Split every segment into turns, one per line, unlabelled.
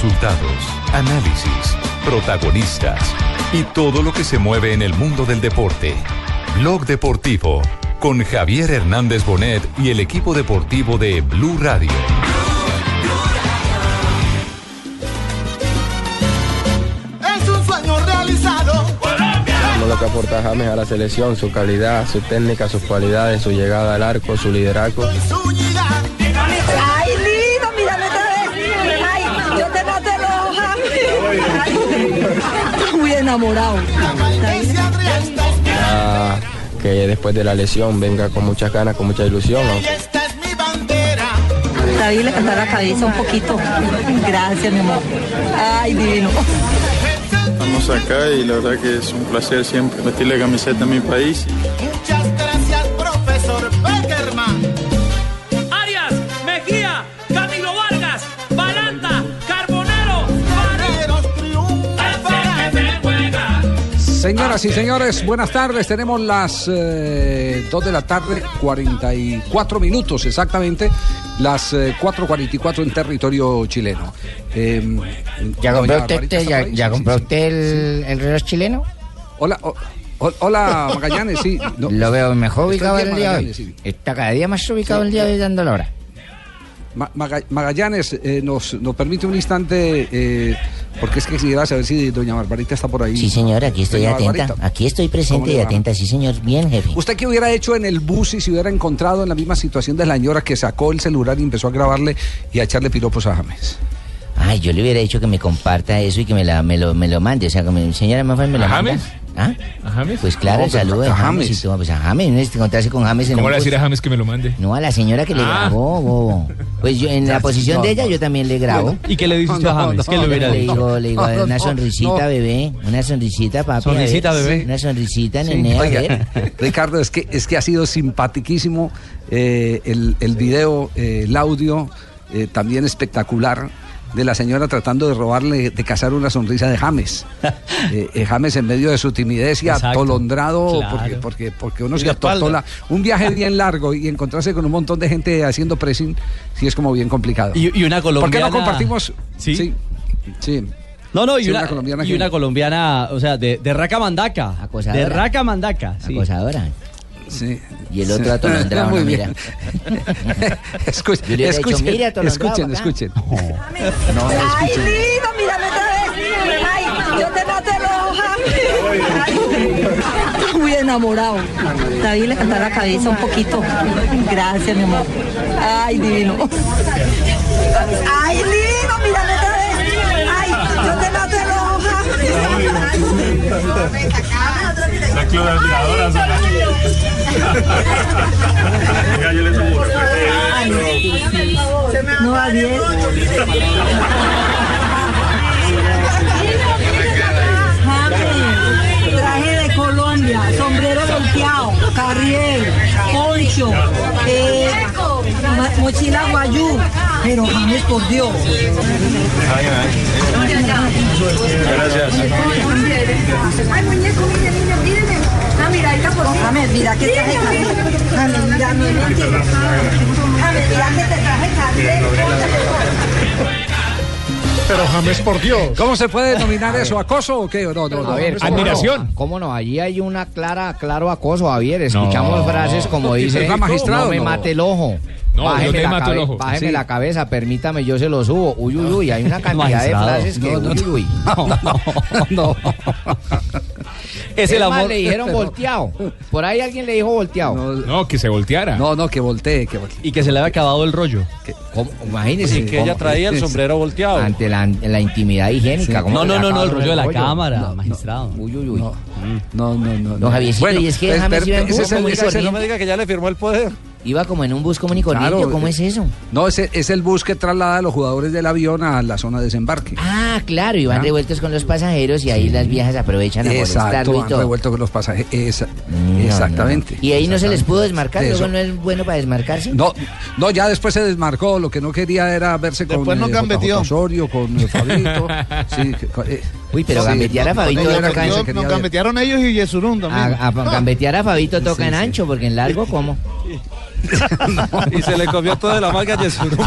Resultados, análisis, protagonistas y todo lo que se mueve en el mundo del deporte. Blog Deportivo con Javier Hernández Bonet y el equipo deportivo de Blue Radio.
Es un sueño realizado.
lo que aporta James a la selección, su calidad, su técnica, sus cualidades, su llegada al arco, su liderazgo.
Enamorado.
Ah, que después de la lesión venga con muchas ganas, con mucha ilusión.
Bandera.
David le cantó la cabeza un poquito. Gracias, mi amor. Ay, divino.
Estamos acá y la verdad que es un placer siempre vestir la camiseta de mi país.
Señoras y señores, buenas tardes. Tenemos las 2 de la tarde, 44 minutos exactamente, las eh, 4.44 en territorio chileno. Eh,
¿Ya compró usted,
está
ya, ya compró usted el, el reloj chileno?
Hola, o- o- hola Magallanes, sí. no,
Lo veo mejor ubicado el día de hoy.
Sí.
Está cada día más ubicado el día de hoy dando la hora.
Ma- Maga- Magallanes eh, nos, nos permite un instante, eh, porque es que quisiera saber si doña Barbarita está por ahí.
Sí, señor, aquí estoy
Doña
atenta.
Barbarita.
Aquí estoy
¿Cómo
presente y atenta, sí, señor. Bien, jefe.
¿Usted qué hubiera hecho en el bus si se hubiera encontrado en la misma situación de la señora que sacó el celular y empezó a grabarle y a echarle piropos a James?
Ay, yo le hubiera dicho que me comparta eso y que me, la, me, lo, me lo mande. O sea, que me, señora Mafa, me lo
¿A
manda. ¿Ah?
¿A James?
Pues claro, el
pero
saludo de
a
James.
James.
y todo. Pues a James, no es encontrarse con James en
¿Cómo le decir a James que me lo mande?
No, a la señora que le
Ah.
grabó, bobo. Pues yo en la posición
no,
de ella
no.
yo también le grabo.
¿Y qué le dices tú a James?
no,
¿Qué le hubiera
le
dicho?
digo, le digo, una sonrisita,
no.
bebé. Una sonrisita, papi. a
Sonrisita, bebé.
Una sonrisita, nene, a
Oiga,
ver.
Ricardo, es que, es que ha sido simpaticísimo eh, el, el video, eh, el audio, eh, también espectacular, de la señora tratando de robarle, de cazar una sonrisa de James. Eh, eh, James en medio de su timidez y
Exacto.
atolondrado,
Claro.
porque, porque, porque uno
Y
se atotola. Un viaje bien largo y encontrarse con un montón de gente haciendo pressing, sí es como bien complicado.
Y, y una
¿Por qué
colombiana.
no compartimos?
Sí.
sí. sí.
No, no, y,
Sí,
una,
una colombiana
y
que-
una colombiana, o sea, de, de Raca Mandaca.
Acosadora.
De Raca Mandaca, sí.
Acosadora.
Sí.
Y el otro
Sí.
atolondrado,
Muy
no,
bien. Escuchen,
Yo le hubiera dicho,
escuchen,
"Mire, atolondrado,
escuchen,
papá".
escuchen. No, no,
Ay, lindo, mírame otra vez. Ay, yo te maté los ojos. Muy enamorado. David le cantó la cabeza un poquito. Gracias, mi amor. Ay, divino. Ay, lindo, mírame otra vez.
La club de admiradoras.
No, Javier. James, traje de Colombia, sombrero volteado, carriel, poncho, eh, mochila guayú, pero James, por Dios.
Gracias.
Ay, muñeco, mire, mire, mire. Ah, mira, ahí está por James, mira que traje carriel. James, mira, mira que te traje carriel.
Pero James, por Dios.
¿Cómo se puede denominar eso? ¿Acoso o qué? No, no, no.
A ver, ¿cómo
Admiración.
no? ¿Cómo no? Allí hay una clara, claro acoso, Javier. Escuchamos
No.
frases como dice, no me mate el ojo.
No, yo
bájeme
te
la,
mato el
cabe-
ojo.
bájeme
Sí.
la cabeza, permítame, yo se lo subo. Uy, uy, uy, hay una cantidad de frases que,
No, no,
uy, uy.
no.
Es el
Es más,
amor.
le dijeron volteado. Por ahí alguien le dijo volteado.
No,
No, que se volteara.
no, no, que voltee, que voltee.
Y que se le había acabado el rollo.
¿Cómo? Imagínese.
que ella traía el sombrero volteado.
Ante la, la intimidad higiénica. ¿cómo
No, no, no, no, el rollo de la
rollo?
cámara,
No,
magistrado.
Uy, uy, uy.
No, no, no, no.
Javiercito, y es que
ese el- ese es el-
corriente.
diga que ya le firmó el poder.
Iba como en un bus común y corriente.
Claro,
¿Cómo
eh,
es eso?
No, ese es el bus que traslada a los jugadores del avión a la zona de desembarque.
Ah, claro, y van
¿Ah?
revueltos con los pasajeros y ahí las viejas aprovechan a
Exacto,
y todo.
revuelto con los pasajeros. Esa-
No,
exactamente.
no, no. Y ahí no se les pudo desmarcar, luego no es bueno para desmarcarse.
No, no, ya después se desmarcó. Lo que no quería era verse con
Después no
eh, Osorio, con eh, Fabito. sí, eh,
Uy, pero gambetear a Fabito
Nos
toca en-
Nos gambetearon ellos y Yesurún también.
a, a gambetear a Fabito toca
Sí,
en
sí.
ancho, porque en largo, ¿cómo?
Y se le comió toda la manga a Yesurún.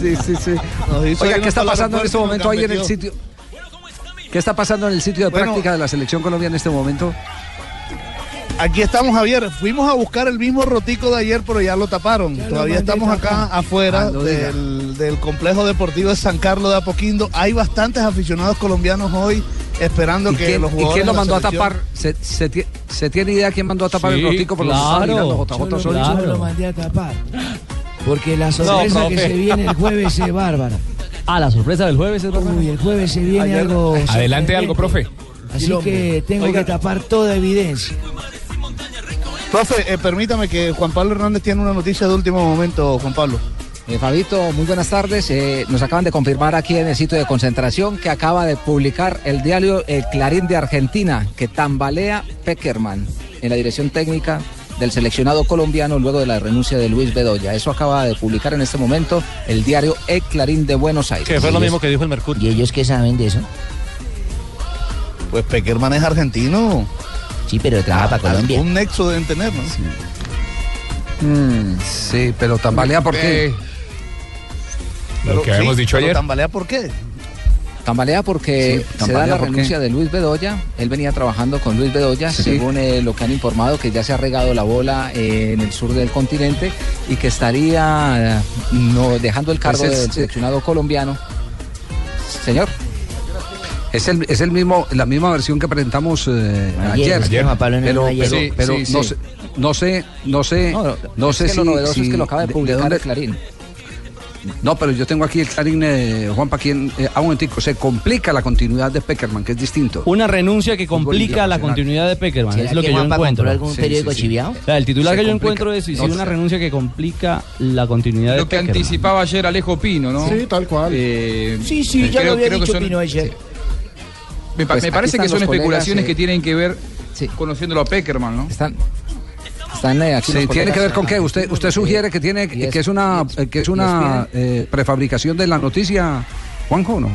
Sí, sí, sí. Oiga, ¿qué está pasando en este momento ahí en el sitio? ¿Qué está pasando en el sitio de
Bueno.
práctica de la selección Colombia en este momento?
Aquí estamos, Javier. Fuimos a buscar el mismo rotico de ayer, pero ya lo taparon. Todavía estamos acá afuera
Ah,
del, del complejo deportivo de San Carlos de Apoquindo. Hay bastantes aficionados colombianos hoy esperando
¿Y
que
quién,
los
y
jugadores
quién lo mandó a tapar? ¿Se, se tie- se tiene idea quién mandó a tapar
Sí,
el rotico por los
claro.
mirando JJ
Yo
Solís?
lo- lo
mandé a tapar. Porque la
No,
sorpresa que se viene el jueves es bárbara.
Ah, la sorpresa del jueves es bárbara.
Uy, el jueves se viene
Ayer-
algo.
Adelante algo, profe.
Así que tengo
Oiga.
que tapar toda evidencia.
Profe, eh, permítame que Juan Pablo Hernández tiene una noticia de último momento, Juan Pablo.
Eh, Fabito, muy buenas tardes. Eh, nos acaban de confirmar aquí en el sitio de concentración que acaba de publicar el diario El Clarín de Argentina que tambalea Peckerman en la dirección técnica del seleccionado colombiano luego de la renuncia de Luis Bedoya. Eso acaba de publicar en este momento el diario El Clarín de Buenos Aires.
Que fue lo mismo que dijo el Mercurio.
¿Y ellos qué saben de eso?
Pues Peckerman es argentino.
Sí, pero trabaja para Colombia.
Un nexo deben tener, ¿no?
Mm, sí, pero tambalea por qué.
Lo que habíamos dicho
pero
ayer.
¿Tambalea por qué?
Tambalea porque
Sí,
se
tambalea
da la
¿por qué?
renuncia de Luis Bedoya. Él venía trabajando con Luis Bedoya,
Sí.
según eh, lo que han informado, que ya se ha regado la bola eh, en el sur del continente y que estaría eh, no, dejando el cargo
Pues es-
del seleccionado colombiano. Señor.
Es el, es el mismo, la misma versión que presentamos eh,
Ayer,
ayer.
Juan
pero, pero,
Sí,
pero
sí,
no,
sí.
sé, no sé, no sé,
No,
no,
es
sé
que
si,
lo novedoso
si-
es que lo acaba de publicar
dónde-
el Clarín.
No, pero yo tengo aquí el Clarín, eh, Juanpa, quien, eh, a un momentico, se complica la continuidad de Peckerman, que es distinto.
Una renuncia que complica la continuidad de Peckerman,
¿Será
es lo
que
que, yo encuentro.
algún
Sí,
periódico
sí, sí.
chiviao?
O sea, el titular
Se
que yo encuentro es,
No,
una renuncia que complica la continuidad de
Lo que
Peckerman.
anticipaba ayer Alejo Pino, ¿no?
Sí, tal cual.
Eh,
Sí, sí, ya
creo-
lo había
que
dicho
son-
Pino ayer.
Me,
Pues
me parece que son
colegas,
especulaciones
eh,
que tienen que ver
Sí.
conociéndolo a Peckerman, ¿no?
Están, están eh, aquí
Sí, tiene que ver con qué. Usted, usted sugiere que tiene, que es una, que es una eh, prefabricación de la noticia, Juanjo, ¿no?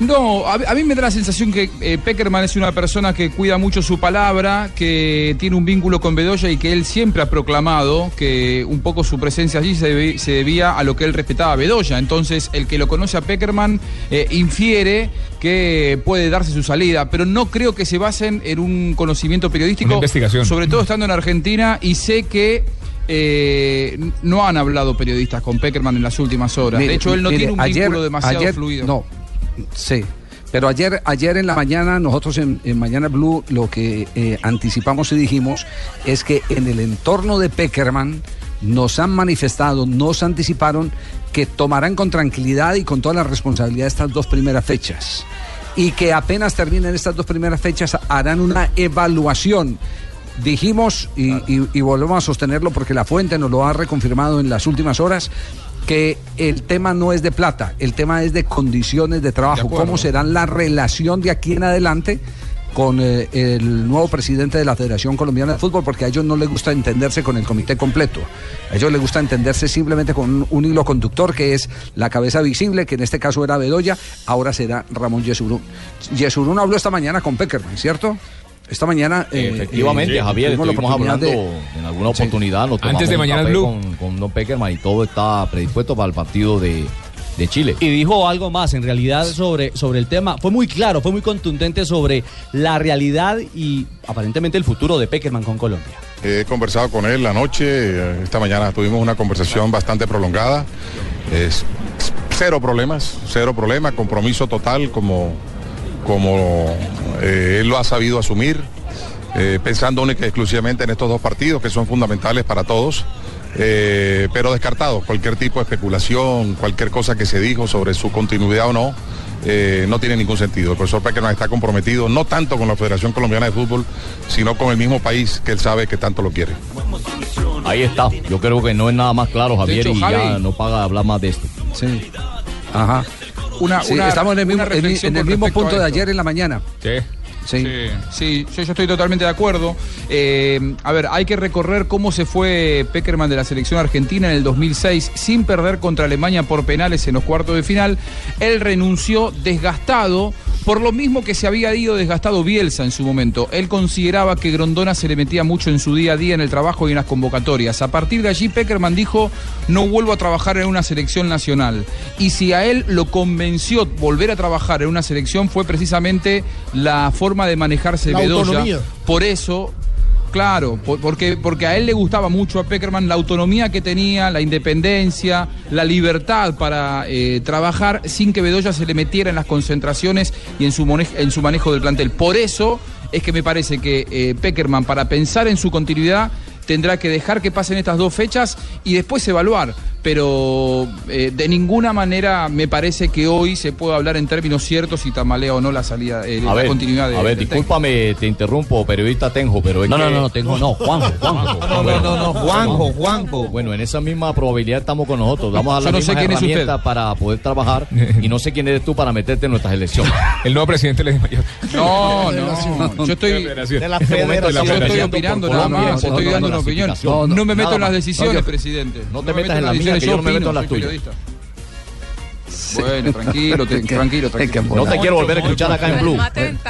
No, a, a mí me da la sensación que eh, Peckerman es una persona que cuida mucho su palabra, que tiene un vínculo con Bedoya y que él siempre ha proclamado que un poco su presencia allí se, debi- se debía a lo que él respetaba a Bedoya. Entonces, el que lo conoce a Peckerman eh, infiere que puede darse su salida, pero no creo que se basen en un conocimiento periodístico,
Una investigación.
sobre todo estando en Argentina y sé que eh, no han hablado periodistas con Peckerman en las últimas horas.
Mire,
de hecho, él no
mire,
tiene un
ayer-
vínculo demasiado
ayer-
fluido.
No, sí. Pero ayer, ayer en la mañana, nosotros en, en Mañana Blue lo que eh, anticipamos y dijimos es que en el entorno de Peckerman nos han manifestado, nos anticiparon que tomarán con tranquilidad y con toda la responsabilidad estas dos primeras fechas. Y que apenas terminen estas dos primeras fechas harán una evaluación dijimos y, y- y volvemos a sostenerlo porque la fuente nos lo ha reconfirmado en las últimas horas que el tema no es de plata, el tema es de condiciones de trabajo, cómo será la relación de aquí en adelante con eh, el nuevo presidente de la Federación Colombiana de Fútbol, porque a ellos no les gusta entenderse con el comité completo. A ellos les gusta entenderse simplemente con un, un hilo conductor que es la cabeza visible, que en este caso era Bedoya, ahora será Ramón Yesurún. Yesurún habló esta mañana con Peckerman, ¿cierto? Esta mañana. eh,
Efectivamente,
eh,
Javier,
tuvimos la
estuvimos hablando
de-
en alguna oportunidad. Nos
Antes de Mañana Blue.
Con, con Don Peckerman y todo está predispuesto para el partido de, de Chile.
Y dijo algo más en realidad sobre, sobre el tema. Fue muy claro, fue muy contundente sobre la realidad y aparentemente el futuro de Peckerman con Colombia.
He conversado con él anoche, eh, esta mañana tuvimos una conversación bastante prolongada. Es cero problemas, cero problemas, compromiso total como, como él lo ha sabido asumir, eh, pensando única y exclusivamente en estos dos partidos que son fundamentales para todos. eh, pero descartado cualquier tipo de especulación, cualquier cosa que se dijo sobre su continuidad o no, eh, no tiene ningún sentido. El profesor Peckerman está comprometido no tanto con la Federación Colombiana de Fútbol, sino con el mismo país que él sabe que tanto lo quiere.
Ahí está. Yo creo que no es nada más claro, Javier,
hecho,
y ya no paga hablar más de esto.
Sí. Ajá.
Una,
Sí,
una-
estamos en el mismo, en en el punto de ayer en la mañana.
Sí.
Sí.
Sí, yo estoy totalmente de acuerdo. Eh, a ver, hay que recorrer cómo se fue Peckerman de la selección argentina en el 2006 sin perder contra Alemania por penales en los cuartos de final. Él renunció desgastado Por lo mismo que se había ido desgastado Bielsa en su momento. Él consideraba que Grondona se le metía mucho en su día a día en el trabajo y en las convocatorias. A partir de allí, Peckerman dijo, no vuelvo a trabajar en una selección nacional. Y si a él lo convenció volver a trabajar en una selección fue precisamente la forma de manejarse
La
Bedoya.
autonomía.
Por eso Claro, por- porque, porque a él le gustaba mucho a Peckerman la autonomía que tenía, la independencia, la libertad para eh, trabajar sin que Bedoya se le metiera en las concentraciones y en su, mone- en su manejo del plantel. Por eso es que me parece que eh, Peckerman, para pensar en su continuidad, tendrá que dejar que pasen estas dos fechas y después evaluar. Pero eh, de ninguna manera me parece que hoy se puede hablar en términos ciertos si tamalea o no la salida, eh,
A
la
ver,
continuidad de,
a ver, discúlpame, te interrumpo, periodista Tenjo, pero es
No,
que...
no, no, no, Tenjo no, Juanjo, Juanjo.
No, no, no, no,
Juanjo,
Juanjo. Bueno, en esa misma probabilidad estamos con nosotros. Vamos a
Yo
dar
no
las
sé
herramientas para poder trabajar y no sé quién eres tú para meterte en nuestras elecciones.
El nuevo presidente de la
No, no, yo estoy,
De la
En este momento
federación.
yo estoy
Federación
opinando nada más, estoy dando una
la
opinión. No, me meto en las decisiones,
No,
presidente.
no te
me
metas en las que yo no me meto en las tuyas.
periodista. Bueno, tranquilo, te- tranquilo, tranquilo.
No te quiero volver a escuchar acá en Blue.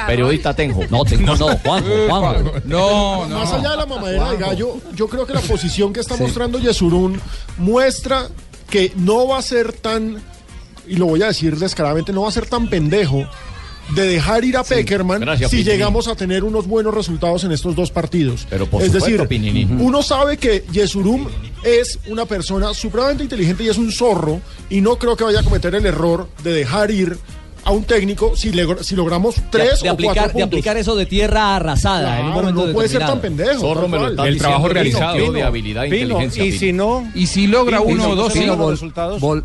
Periodista Tenjo.
No, Tenjo no, Juanjo, Juanjo.
No, no.
Más allá de la mamadera de gallo, yo creo que la posición que está mostrando Yesurún muestra que no va a ser tan, y lo voy a decir descaradamente, no va a ser tan pendejo de dejar ir a Peckerman
Gracias,
si
Pinini.
llegamos a tener unos buenos resultados en estos dos partidos.
Pero por
es
supuesto,
decir,
Pinini.
uno sabe que Yesurum es una persona supremamente inteligente y es un zorro, y no creo que vaya a cometer el error de dejar ir a un técnico si, logramos tres
de
o
aplicar,
cuatro
de aplicar eso de tierra arrasada en un
Claro,
momento
no puede ser tan pendejo.
Zorro
tal
me lo
cual.
está
El trabajo
diciendo
realizado.
Pino, de habilidad e
Pino,
inteligencia.
y
Pino.
si no,
Y si logra
Pino,
uno o dos,
Pino,
sí.
los
vol-
resultados.
vol-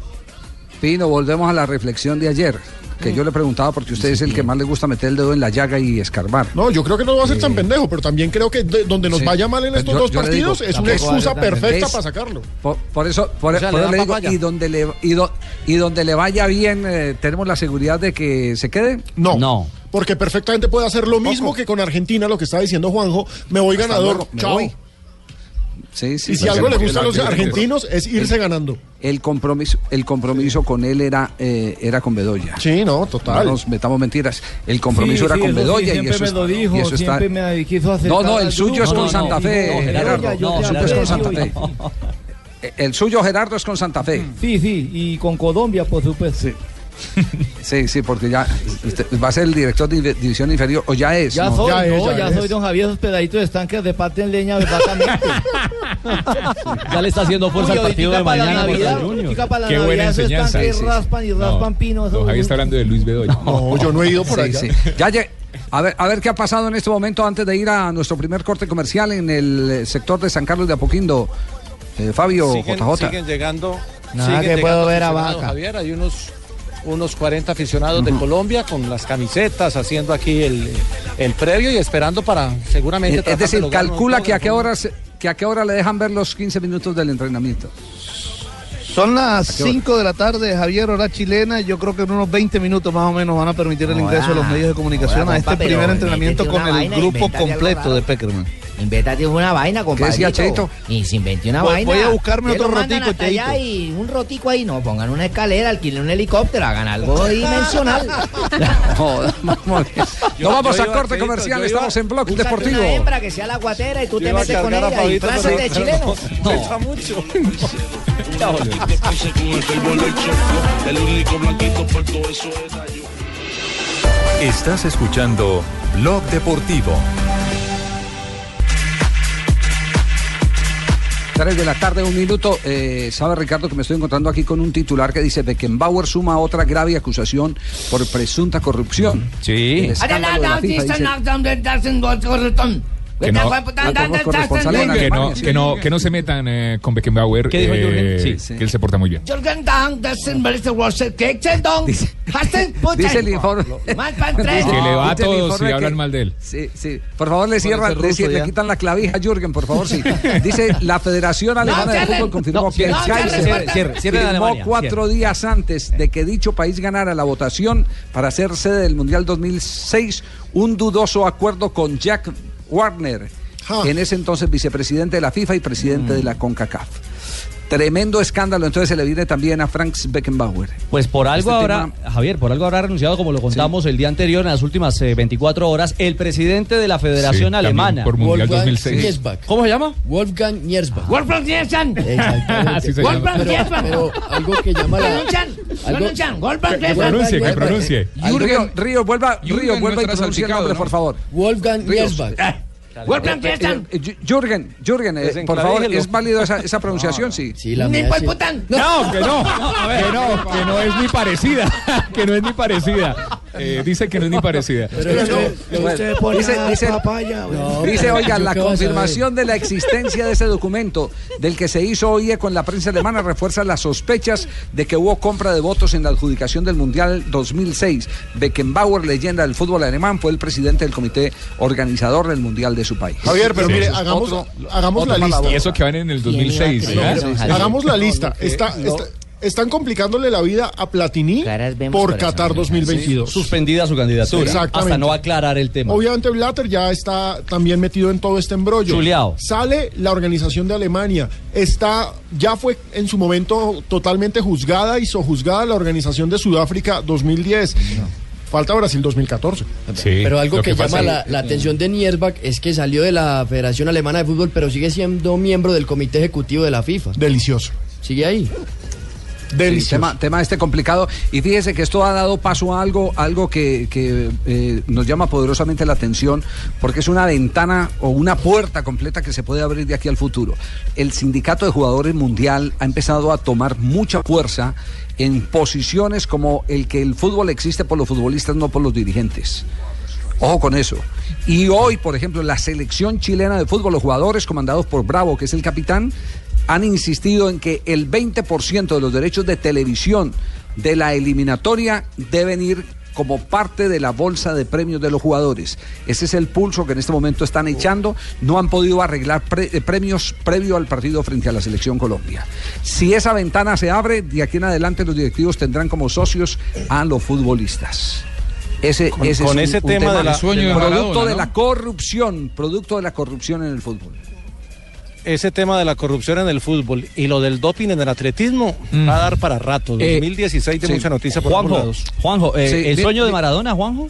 Pino, volvemos a la reflexión de ayer, que yo le preguntaba porque usted es el que más le gusta meter el dedo en la llaga y escarbar.
No, yo creo que no va a ser tan pendejo, pero también creo que de- donde nos
Sí.
vaya mal en estos
yo-
dos
yo le digo,
partidos es una excusa perfecta para sacarlo.
Por, por eso, por,
O sea,
por
le
eso
dan
le digo,
papaya.
y donde le, y, do- y donde le vaya bien, eh, ¿tenemos la seguridad de que se quede?
No.
No.
Porque perfectamente puede hacer lo mismo que con Argentina, lo que está diciendo Juanjo. Me voy
Hasta
ganador.
luego, me
Chao.
voy. Sí, sí.
Y si algo le gusta a los argentinos es irse ganando.
El compromiso, el compromiso con él era, eh, era con Bedoya.
Sí, no,
No
total.
nos metamos mentiras. El compromiso
Sí,
era
sí,
con Bedoya y
siempre
eso,
me
está-
lo dijo,
y eso está.
siempre me quiso
No, no, el suyo es con
no,
Santa
no,
Fe,
no,
Gerardo.
Oiga, yo
no,
te
el suyo es con Santa
aprecio
Fe. El suyo, Gerardo, es con Santa Fe.
Sí, sí, y con Colombia, por supuesto.
Sí, sí, porque ya usted va a ser el director de división inferior, o ya es.
Ya
¿no?
soy,
Ya es,
no,
ya
ya,
es.
soy don Javier, esos pedaditos de estanques de parte en leña, verdaderamente.
Ya le está haciendo fuerza
Uy,
al partido de
ahorita para la
mañana
Navidad, para la
Qué buena
Navidad, esos
enseñanza.
estanques
Sí, sí.
raspan y raspan pino.
Don
esos-
Javier está hablando de Luis Bedoya.
No, yo no he ido por
Sí,
allá.
sí. Ya lle- a ver, a ver qué ha pasado en este momento antes de ir a nuestro primer corte comercial en el sector de San Carlos de Apoquindo. Eh, Fabio
siguen,
JJ.
siguen llegando.
Nada
siguen
que puedo
llegando
ver a Vaca.
Javier, hay unos, unos 40 aficionados de Colombia con las camisetas haciendo aquí el, el previo y esperando para seguramente.
Eh, es
de
decir, calcula que a qué
forma-
hora se- que a qué hora le dejan ver los 15 minutos del entrenamiento.
Son las
qué hora?
5 de la tarde, Javier, hora chilena. Yo creo que en unos 20 minutos más o menos van a permitir el ingreso de los medios de comunicación a este primer entrenamiento con el grupo completo de Peckerman.
Invéntate una vaina, compadre.
decía Cheito?
Y se inventé una
Voy-
vaina.
voy a buscarme
¿Qué
otro rotico,
hasta allá y un rotico ahí. No, pongan una escalera, alquilen un helicóptero, hagan algo dimensional.
Joder, vamos a corte
Cheito,
comercial, estamos en Bloque
Búscate
Deportivo.
una hembra que sea la guatera y tú
Yo
te metes con ella y de chileno.
no, mucho.
Estás escuchando Blog Deportivo.
3 de la tarde, un minuto. Eh, Sabe Ricardo que me estoy encontrando aquí con un titular que dice Beckenbauer suma otra grave acusación por presunta corrupción.
Sí.
El escándalo de la FIFA, dice-
Que no, que no, que no, que no se metan eh, con Beckenbauer.
¿Qué dijo
eh,
Jürgen? Sí,
sí.
Que él se porta muy bien.
Dice el informe.
Que le va a todos si hablan mal de él.
Sí, sí. Por favor, le cierran, le, quitan la clavija a Jürgen, por favor, sí. Dice la Federación Alemana de Fútbol confirmó que el Kaiser firmó cuatro días antes de que dicho país ganara la votación para ser sede del Mundial 2006 un dudoso acuerdo con Jack Warner,
Ja.
en ese entonces vicepresidente de la FIFA y presidente
Mm.
de la CONCACAF. Tremendo escándalo, entonces se le viene también a Franz Beckenbauer.
Pues por algo
Este
habrá, Javier, por algo habrá renunciado, como lo contamos el día anterior, en las últimas eh, 24 horas, el presidente de la Federación Alemana.
por Mundial
Wolfgang
2006.
Niersbach. ¿Cómo se llama?
Wolfgang Niersbach.
Wolfgang Niersbach.
Exactamente.
Se
Wolfgang. Niersbach. Pero algo que llama la... algo-
Wolfgang Que pronuncie, que pronuncie.
Río, Río, vuelva,
Jürgen
Río, vuelva y
estará
pronuncie el
salpicado,
nombre,
¿no?
por favor.
Wolfgang. Niersbach.
Wolfgang Eh, eh, Jürgen, Jürgen, eh, por favor. ¿es válido esa, esa pronunciación? Sí.
Sí, la
Ni
mía sí.
pután. No, que no, que no, que no es ni parecida, que no es ni parecida. Eh, dice que no es ni parecida.
Pero usted,
Bueno,
usted pone
dice-
a
dice-
papaya. No,
Dice,
pero
oiga,
¿yo
la confirmación de la existencia de ese documento, del que se hizo hoy con la prensa alemana, refuerza las sospechas de que hubo compra de votos en la adjudicación del Mundial 2006. Beckenbauer, leyenda del fútbol alemán, fue el presidente del comité organizador del Mundial de su país.
Javier, pero
Sí,
mire, hagamos,
otro-
hagamos
otro
la lista.
Y eso que van en el 2006.
¿Quién iba a
¿no?
creer?
Hagamos la lista.
No,
Está,
no.
está- están complicándole la vida a Platini por. Qatar 2022.
Suspendida su candidatura.
Exactamente.
Hasta no aclarar el tema.
Obviamente Blatter ya está también metido en todo este embrollo.
Chuleado.
Sale la organización de Alemania. Está, ya fue en su momento totalmente juzgada y sojuzgada la organización de Sudáfrica 2010. Falta Brasil 2014.
Pero algo que,
que
llama la, la atención de Niersbach es que salió de la Federación Alemana de Fútbol, pero sigue siendo miembro del Comité Ejecutivo de la FIFA.
Delicioso.
Sigue ahí.
Tema, tema este complicado. Y fíjese que esto ha dado paso a algo, algo que, que, eh, nos llama poderosamente la atención, porque es una ventana o una puerta completa que se puede abrir de aquí al futuro. El sindicato de jugadores mundial ha empezado a tomar mucha fuerza en posiciones como el que el fútbol existe por los futbolistas, no por los dirigentes. Ojo con eso. Y hoy, por ejemplo, la selección chilena de fútbol, los jugadores comandados por Bravo, que es el capitán, han insistido en que el 20% de los derechos de televisión de la eliminatoria deben ir como parte de la bolsa de premios de los jugadores. Ese es el pulso que en este momento están echando. No han podido arreglar pre- eh, premios previo al partido frente a la selección Colombia. Si esa ventana se abre, de aquí en adelante los directivos tendrán como socios a los futbolistas. Ese,
Con-
ese
con
es
ese tema de la-
el sueño
de
producto de la corrupción, producto de la corrupción en el fútbol.
Ese tema de la corrupción en el fútbol y lo del doping en el atletismo va a dar para rato.
Eh,
2016 de
sí.
mucha noticia por
Juanjo. Juanjo, eh,
Sí,
¿el sueño de. Maradona, Juanjo?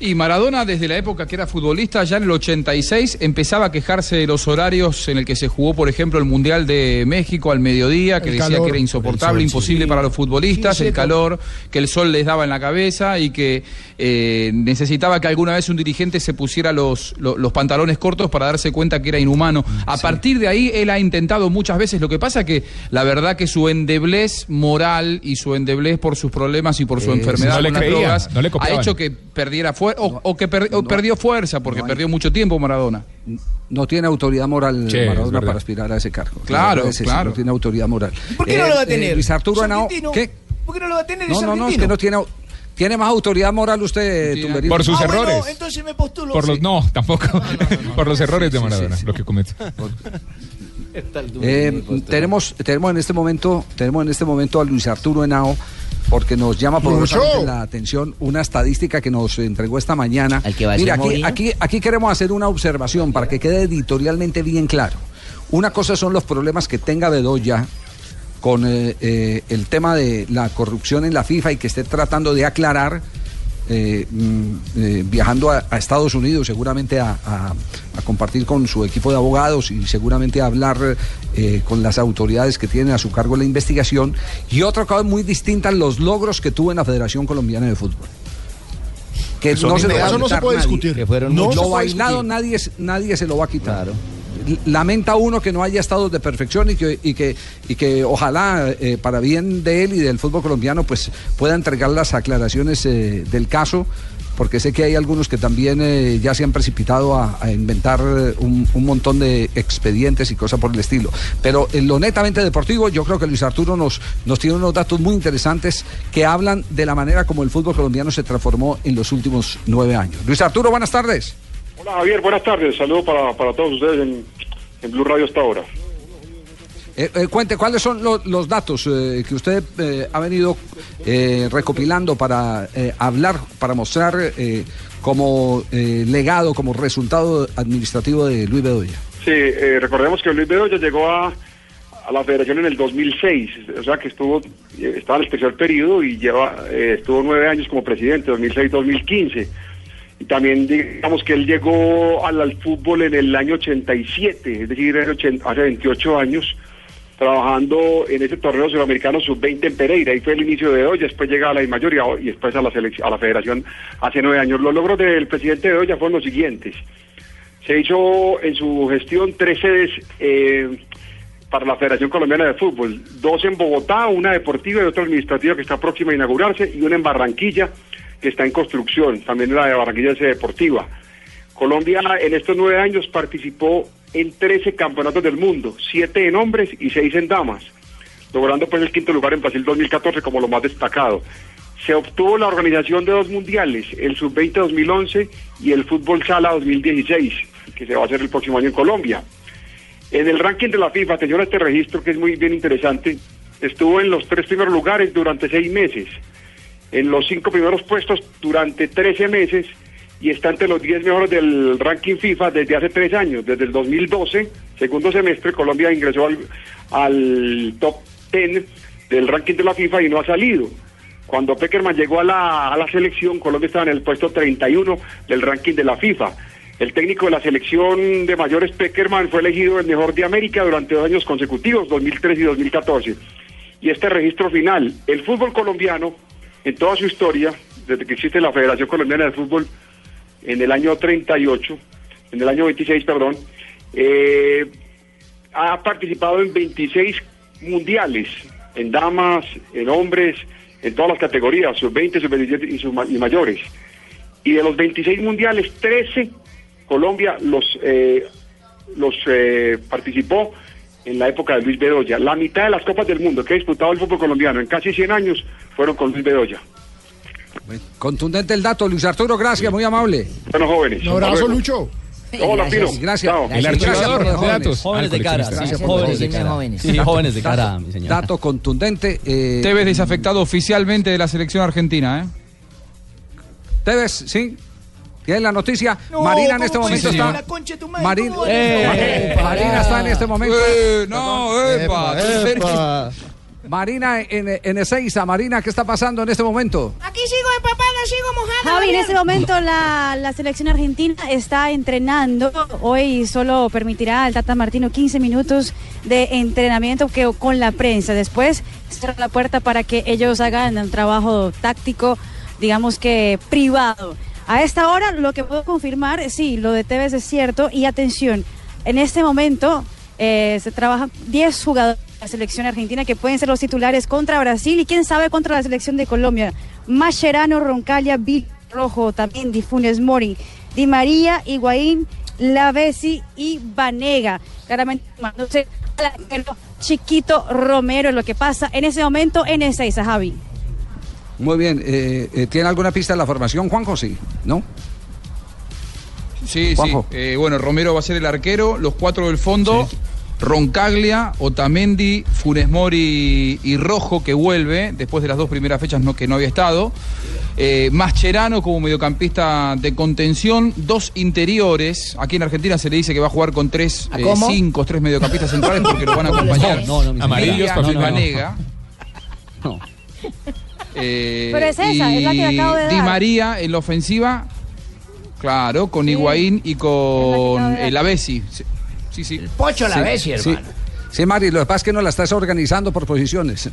Y Maradona, desde la época que era futbolista, ya en el 86, empezaba a quejarse de los horarios en el que se jugó, por ejemplo, el Mundial de México al mediodía, que
El
decía
calor,
que era insoportable,
sol,
imposible
sí.
para los futbolistas,
Sí, sí,
el calor, que el sol les daba en la cabeza y que eh, necesitaba que alguna vez un dirigente se pusiera los, lo- los pantalones cortos para darse cuenta que era inhumano. A partir de ahí, él ha intentado muchas veces. Lo que pasa que la verdad que su endeblez moral y su endeblez por sus problemas y por su
Eh,
enfermedad
no le
con las drogas
no le
ha hecho que perdiera fuerza o, o que per- o perdió fuerza porque perdió mucho tiempo Maradona.
No tiene autoridad moral
Sí,
Maradona para aspirar a ese cargo.
Claro, claro.
No tiene autoridad moral.
¿Por qué no lo va a tener?
Luis Arturo Henao. ¿qué?
¿Por qué no lo va a tener?
No, no, no, es que no tiene, tiene más autoridad moral usted, Tumberini.
Por sus
Ah, bueno,
errores.
entonces me postulo.
Por los,
sí.
no, tampoco. Por los errores de Maradona, lo que comete.
Eh, tenemos, tenemos en este momento, tenemos en este momento a Luis Arturo Henao, porque nos llama poderosamente la atención una estadística que nos entregó esta mañana.
que va a
Mira,
ser
aquí, aquí, aquí queremos hacer una observación para que quede editorialmente bien claro. Una cosa son los problemas que tenga Bedoya con eh, eh, el tema de la corrupción en la FIFA y que esté tratando de aclarar. Eh, mm, eh, viajando a, a Estados Unidos seguramente a, a- a compartir con su equipo de abogados y seguramente a hablar eh, con las autoridades que tienen a su cargo la investigación. Y otra cosa muy distinta los logros que tuvo en la Federación Colombiana de Fútbol. Que
Eso
no se lo va a
eso no se puede
nadie.
discutir. Que fueron
no lo bailado nadie, es- nadie se lo va a quitar lamenta uno que no haya estados de perfección y que, y que, y que ojalá, eh, para bien de él y del fútbol colombiano, pues pueda entregar las aclaraciones eh, del caso, porque sé que hay algunos que también eh, ya se han precipitado a, inventar un, un montón de expedientes y cosas por el estilo. Pero en lo netamente deportivo, yo creo que Luis Arturo nos, nos tiene unos datos muy interesantes que hablan de la manera como el fútbol colombiano se transformó en los últimos nueve años. Luis Arturo, buenas tardes.
Hola Javier, buenas tardes. Saludos para, para todos ustedes en, en Blue Radio hasta ahora.
Eh, eh, cuente, ¿cuáles son lo- los datos eh, que usted eh, ha venido eh, recopilando para eh, hablar, para mostrar eh, como eh, legado, como resultado administrativo de Luis Bedoya?
Sí, eh, recordemos que Luis Bedoya llegó a, a la federación en el 2006, o sea que estuvo, estaba en el tercer periodo y lleva, eh, estuvo nueve años como presidente, 2006-2015. También digamos que él llegó al, fútbol en el año 87, es decir, hace 28 años, trabajando en ese torneo sudamericano sub-20 en Pereira. Ahí fue el inicio de hoy, después llega a la mayor y, después a la, selección, a la federación hace nueve años. Los logros del presidente de Olla fueron los siguientes. Se hizo en su gestión tres sedes eh, para la Federación Colombiana de Fútbol. Dos en Bogotá, una deportiva y otra administrativa que está próxima a inaugurarse, y una en Barranquilla que está en construcción. También la de Barranquilla es deportiva. Colombia en estos nueve años participó en 13 campeonatos del mundo, siete en hombres y seis en damas, logrando pues el quinto lugar en Brasil 2014 como lo más destacado. Se obtuvo la organización de dos mundiales, el sub-20 2011 y el fútbol sala 2016, que se va a hacer el próximo año en Colombia. En el ranking de la FIFA, atención a este registro que es muy bien interesante, estuvo en los tres primeros lugares durante seis meses, en los cinco primeros puestos durante 13 meses y está entre los 10 mejores del ranking FIFA desde hace tres años. Desde el 2012, segundo semestre, Colombia ingresó al, al top 10 del ranking de la FIFA y no ha salido. Cuando Peckerman llegó a la, a la selección, Colombia estaba en el puesto 31 del ranking de la FIFA. El técnico de la selección de mayores Peckerman fue elegido el mejor de América durante dos años consecutivos, 2013 y 2014. Y este registro final, el fútbol colombiano, en toda su historia, desde que existe la Federación Colombiana de Fútbol, en el año 38, en el año 26, perdón, eh, ha participado en 26 mundiales, en damas, en hombres, en todas las categorías, sub-20, sub-17 y, sub- y mayores. Y de los 26 mundiales, 13 Colombia los, eh, los eh, participó en la época de Luis Bedoya. La mitad de las copas del mundo que ha disputado el fútbol colombiano en casi 100 años fueron con Luis Bedoya.
Contundente el dato, Luis Arturo, gracias, muy amable.
Bueno, jóvenes.
Un abrazo, Lucho.
Hola, Pino.
Gracias.
El archivador
Gracias,
de datos. Jóvenes de cara, jóvenes de cara. Sí, jóvenes de cara, mi señor.
Dato contundente. Eh,
Tevez desafectado oficialmente de la selección argentina, ¿eh?
Tevez, sí. ¿Tiene la noticia?
No,
Marina en
¿cómo
este momento está.
La concha de tu madre,
Marina,
¿cómo eres?
Eh, Marina está en este momento.
Eh, no, epa,
Epa. Marina en, en Ezeiza. Marina, ¿qué está pasando en este momento?
Aquí sigo empapada, sigo mojada.
Javi, en este momento la, la selección argentina está entrenando. Hoy solo permitirá al Tata Martino 15 minutos de entrenamiento que, con la prensa. Después cierra la puerta para que ellos hagan un trabajo táctico, digamos que privado. A esta hora lo que puedo confirmar, sí, lo de Tevez es cierto. Y atención, en este momento eh, se trabajan 10 jugadores de la selección argentina que pueden ser los titulares contra Brasil y quién sabe contra la selección de Colombia. Mascherano, Roncalia, Bill Rojo, también Di Funes Mori, Di María, Higuaín, Lavesi y Vanega. Claramente tomándose al Chiquito Romero, lo que pasa en ese momento en Ezeiza, Javi.
Muy bien. eh, eh, ¿Tiene alguna pista de la formación, Juanjo? Sí. ¿No?
Sí,
Juanjo.
sí. Eh, bueno, Romero va a ser el arquero, los cuatro del fondo. Roncaglia, Otamendi, Funes Mori y Rojo que vuelve después de las dos primeras fechas no, que no había estado. Eh, Mascherano como mediocampista de contención, dos interiores. Aquí en Argentina se le dice que va a jugar con tres,
¿A
eh, cinco, tres mediocampistas centrales porque lo van a acompañar.
No, no, señor.
Amarillos,
No, no, no.
Vanega. Eh,
Pero es esa, es la que acabo de
Di
dar.
María en la ofensiva, claro, con Higuaín y con el Avesi. Sí, sí. sí.
Pocho la
Sí,
Bessi,
sí.
hermano.
Sí, Mari, lo que pasa es que no la estás organizando por posiciones.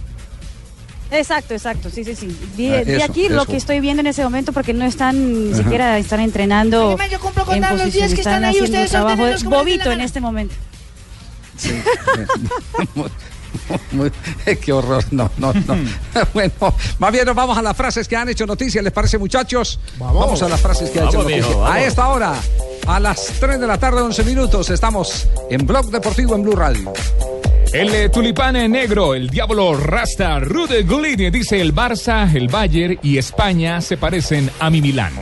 Exacto, exacto, sí, sí, sí. Vi,
Ah,
vi
eso,
aquí lo que estoy viendo en ese momento porque no están ni
Ajá.
siquiera están entrenando.
Además, yo cumplo con los días que están ahí,
haciendo
ustedes
un trabajo de bobito en este momento.
Muy- Qué horror, no, no, no. bueno, más bien nos vamos a las frases que han hecho noticias, ¿les parece muchachos? Vamos, a las frases que han hecho
Vamos,
noticias.
vamos.
A esta hora, a las 3 de la tarde, 11 minutos, estamos en Blog Deportivo en Blue Radio.
El eh, tulipán eh, negro, el diablo rasta, Rude Gullit, dice el Barça, el Bayern y España se parecen a mi Milán.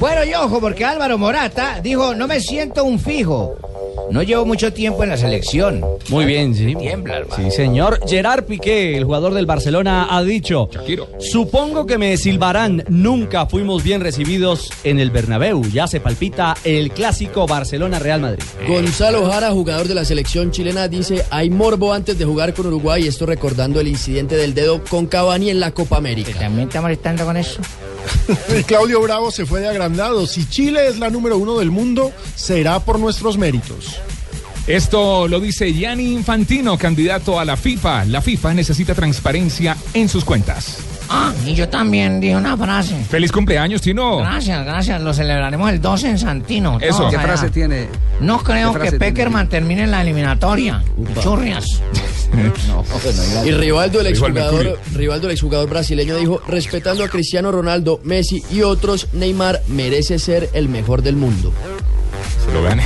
Bueno, y ojo, porque Álvaro Morata dijo, no me siento un fijo.
No llevo mucho tiempo en la selección.
Muy bien, sí.
Tiembla, hermano.
Sí, señor. Gerard Piqué, el jugador del Barcelona, ha dicho: Supongo que me silbarán. Nunca fuimos bien recibidos en el Bernabéu. Ya se palpita el clásico Barcelona-Real Madrid.
Gonzalo Jara, jugador de la selección chilena, dice, hay morbo antes de jugar con Uruguay, esto recordando el incidente del dedo con Cavani en la Copa América.
¿También está molestando con eso?
Y Claudio Bravo se fue de agrandado. Si Chile es la número uno del mundo, será por nuestros méritos.
Esto lo dice Gianni Infantino, candidato a la FIFA. La FIFA necesita transparencia en sus cuentas.
Ah, y yo también dije una frase.
¡Feliz cumpleaños, Tino!
Gracias, gracias. Lo celebraremos el 12 en Santino.
Eso.
todos
¿Qué
allá.
frase tiene?
No creo
¿Qué
que
frase tiene?
Peckerman termine en la eliminatoria. Churrias.
Y Rivaldo, el exjugador. Rivaldo, el exjugador brasileño, dijo, respetando a Cristiano Ronaldo, Messi y otros, Neymar merece ser el mejor del mundo.
Se lo gane.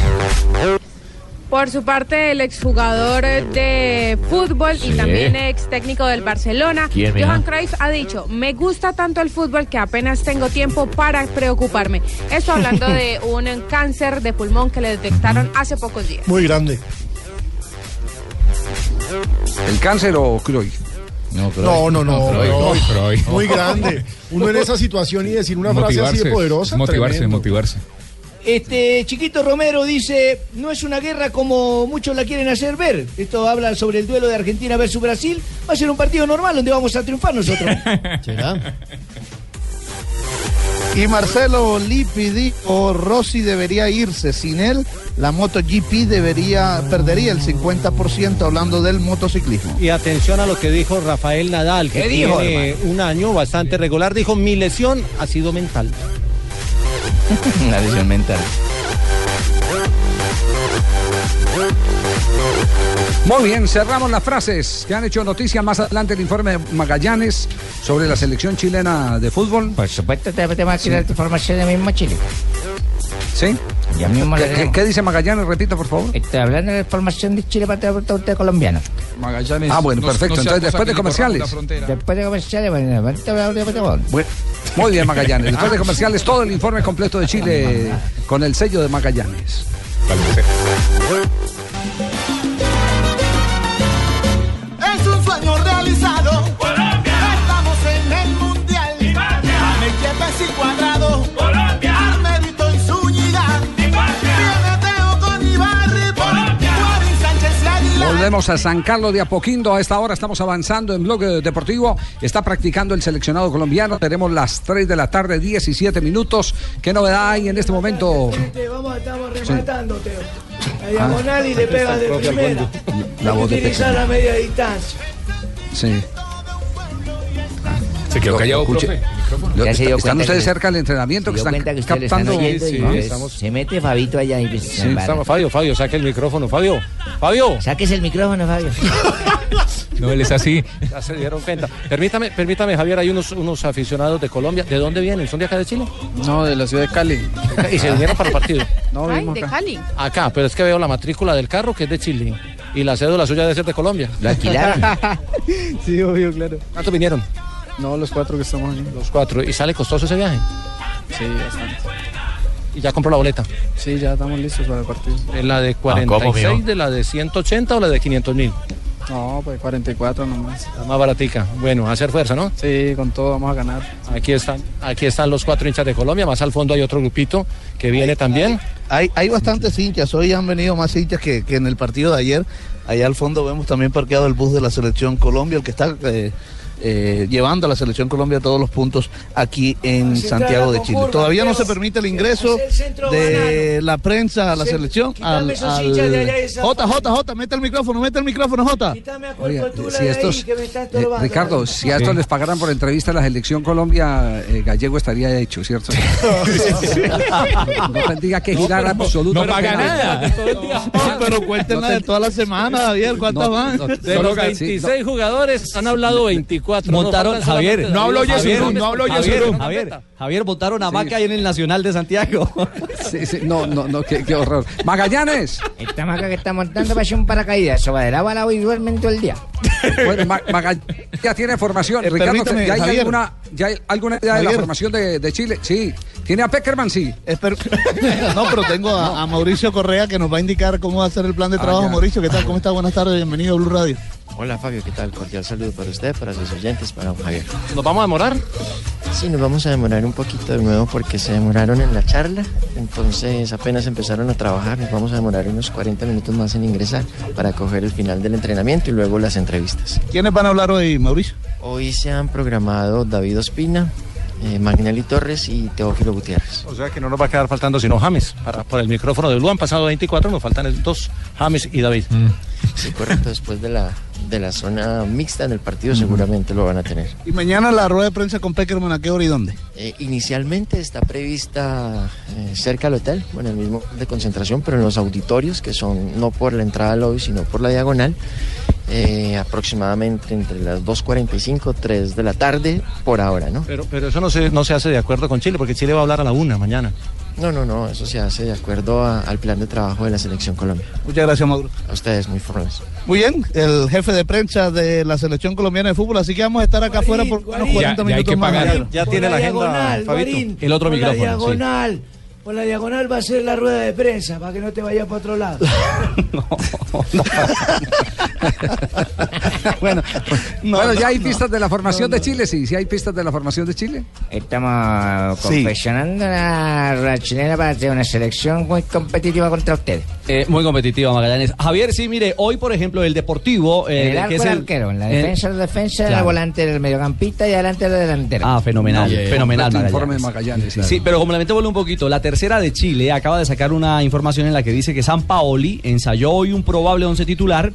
Por su parte, el exjugador de fútbol y también ex técnico del Barcelona. Johan Cruyff, ha dicho, me gusta tanto el fútbol que apenas tengo tiempo para preocuparme. Esto hablando de un cáncer de pulmón que le detectaron hace pocos días.
Muy grande.
¿El cáncer o Cruyff?
No, no, no. no,
Cruyff, Cruyff.
Muy grande. Uno en esa situación y decir una frase así de poderosa.
motivarse,
tremendo.
motivarse.
Este Chiquito Romero dice, no es una guerra como muchos la quieren hacer ver. Esto habla sobre el duelo de Argentina versus Brasil. Va a ser un partido normal donde vamos a triunfar nosotros.
¿Será?
Y Marcelo Lippi dijo, Rossi debería irse. Sin él, la MotoGP debería, perdería el 50% hablando del motociclismo.
Y atención a lo que dijo Rafael Nadal, que
¿Qué dijo,
tiene un año bastante regular. Dijo, mi lesión ha sido mental.
Una lesión mental.
Muy bien, cerramos las frases que han hecho noticia. Más adelante el informe de Magallanes sobre la selección chilena de fútbol.
Por supuesto, te, te va a tirar tu información de mismo Chile.
¿Sí?
Ya mismo
¿Qué, dice Magallanes? Repita, por favor.
Estoy hablando de la formación de Chile para usted colombiano.
Magallanes.
Ah, bueno,
no-
perfecto.
no
Entonces, después de comerciales.
la frontera.
Después de comerciales, bueno,
muy bien, Magallanes. Después de comerciales, todo el informe completo de Chile con el sello de Magallanes.
Es
Volvemos a San Carlos de Apoquindo. A esta hora estamos avanzando en bloque deportivo. Está practicando el seleccionado colombiano. Tenemos las 3 de la tarde, 17 minutos. ¿Qué novedad hay en este momento?
Vamos, estamos rematando, Teo. La diagonal y le pegas de primera.
La
que
voz de
utilizar la media distancia.
Sí.
Se quedó callado, profe. Micrófono.
Lo-
Ya se dio
¿Están ustedes
que-
cerca del entrenamiento?
Se
Que están
que
Sí,
pues,
estamos-
se mete Fabito allá y pues,
Sí, estamos- Fabio, Fabio, saque el micrófono, Fabio. Fabio.
Sáquese el micrófono, Fabio.
No, él es así.
Ya se dieron cuenta. Permítame, permítame, Javier, hay unos, unos aficionados de Colombia. ¿De dónde vienen? ¿Son de acá de Chile?
No, de la ciudad de Cali.
Y se vinieron para el partido.
No,
Ay,
vimos
de
acá.
Cali.
Acá, pero es que veo la matrícula del carro que es de Chile. Y la cédula suya debe ser de Colombia.
¿Lo alquilaron?
sí, obvio, claro.
¿Cuántos vinieron?
No, los cuatro que estamos ahí.
Los cuatro. ¿Y sale costoso ese viaje?
Sí, bastante.
¿Y ya compró la boleta?
Sí, ya estamos listos para el partido.
¿Es la de 46, de la de 180 o la de 500 mil?
No, pues 44 nomás.
La más baratica. Bueno, a hacer fuerza, ¿no?
Sí, con todo vamos a ganar.
Aquí están, aquí están los cuatro hinchas de Colombia, más al fondo hay otro grupito que viene también.
Hay, hay bastantes hinchas, hoy han venido más hinchas que, que en el partido de ayer. Allá al fondo vemos también parqueado el bus de la selección Colombia, el que está eh, eh, llevando a la selección Colombia todos los puntos aquí en
Se
Santiago de Chile. Todavía no se permite el ingreso de la prensa a la
Se-
selección. Al, al- Jota, Jota, Jota, mete el micrófono, mete el micrófono, Jota.
Oiga, si estos, eh. Ricardo, si a estos
Sí.
les pagaran por entrevista a la selección Colombia, eh, Gallego estaría hecho, ¿cierto? no tendría que girar absolutamente
no paga nada. pero cuéntenla de toda la semana, Javier, ¿cuántas
No,
van?
no,
de los
ga-
26 jugadores han hablado 24.
Montaron,
faltan
Javier.
No habló
Gómez,
no habló. Yesurún.
Javier, Javier, montaron a Maca ahí en el Nacional de Santiago.
Sí, sí, no, no, no, qué, qué horror. Magallanes.
Esta maca que está montando para hacer un paracaídas. Sobadera va la y duermen todo el día.
Bueno, Ma- Maga- ya tiene formación.
Eh,
Ricardo, ¿ya hay,
Javier.
alguna, ya hay alguna idea de la
Javier.
formación de, de Chile? Sí. ¿Tiene a Peckerman? Sí.
no, pero tengo a, a Mauricio Correa que nos va a indicar cómo va a ser el plan de
Ah,
trabajo. Mauricio, ¿qué tal? ¿Cómo está? Buenas tardes, bienvenido a Blue Radio.
Hola Fabio, ¿qué tal? Cordial saludo para usted, para sus oyentes, para don Javier.
¿Nos vamos a demorar?
Sí, nos vamos a demorar un poquito de nuevo porque se demoraron en la charla, entonces apenas empezaron a trabajar, nos vamos a demorar unos 40 minutos más en ingresar para coger el final del entrenamiento y luego las entrevistas.
¿Quiénes van a hablar hoy, Mauricio?
Hoy se han programado David Ospina, eh, Magnelli Torres y Teófilo Gutiérrez.
O sea que no nos va a quedar faltando sino James. Para, por el micrófono de Blue han pasado 24, nos faltan dos, James y David.
Sí, correcto, después de la, de la zona mixta en el partido seguramente lo van a tener.
Y mañana la rueda de prensa con Peckerman, ¿a qué hora y dónde?
Eh, inicialmente está prevista eh, cerca al hotel, bueno, el mismo de concentración, pero en los auditorios, que son no por la entrada al lobby, sino por la diagonal, eh, aproximadamente entre las 2.45, 3 de la tarde, por ahora, ¿no?
Pero, pero eso no se, no se hace de acuerdo con Chile, porque Chile va a hablar a la una mañana.
No, no, no, eso se hace de acuerdo a- al plan de trabajo de la Selección Colombia.
Muchas gracias, Mauro.
A ustedes, muy formales.
Muy bien, el jefe de prensa de la selección colombiana de fútbol, así que vamos a estar acá afuera por unos 40 minutos más. Javier.
Ya
Por
tiene la agenda,
diagonal,
Fabito.
Guarín,
El otro
por
micrófono,
La
sí.
Por la diagonal va a ser la rueda de prensa, para que no te vayas para otro lado.
bueno, bueno, ya hay pistas de la formación de Chile, sí. Sí hay pistas de la formación de Chile.
Estamos confeccionando la rueda chilena para hacer una selección muy competitiva contra ustedes.
Eh, muy competitiva, Magallanes. Javier, sí, mire, hoy, por ejemplo, el Deportivo. eh,
el arco
que es
el arquero, en la
eh,
defensa el defensa, en la
claro.
volante el mediocampista y adelante el delantero.
Ah, fenomenal, fenomenal. Magallanes.
informe de Magallanes, sí.
Sí, pero complementémoslo un poquito. La tercera de Chile acaba de sacar una información en la que dice que San Paoli ensayó hoy un probable once titular.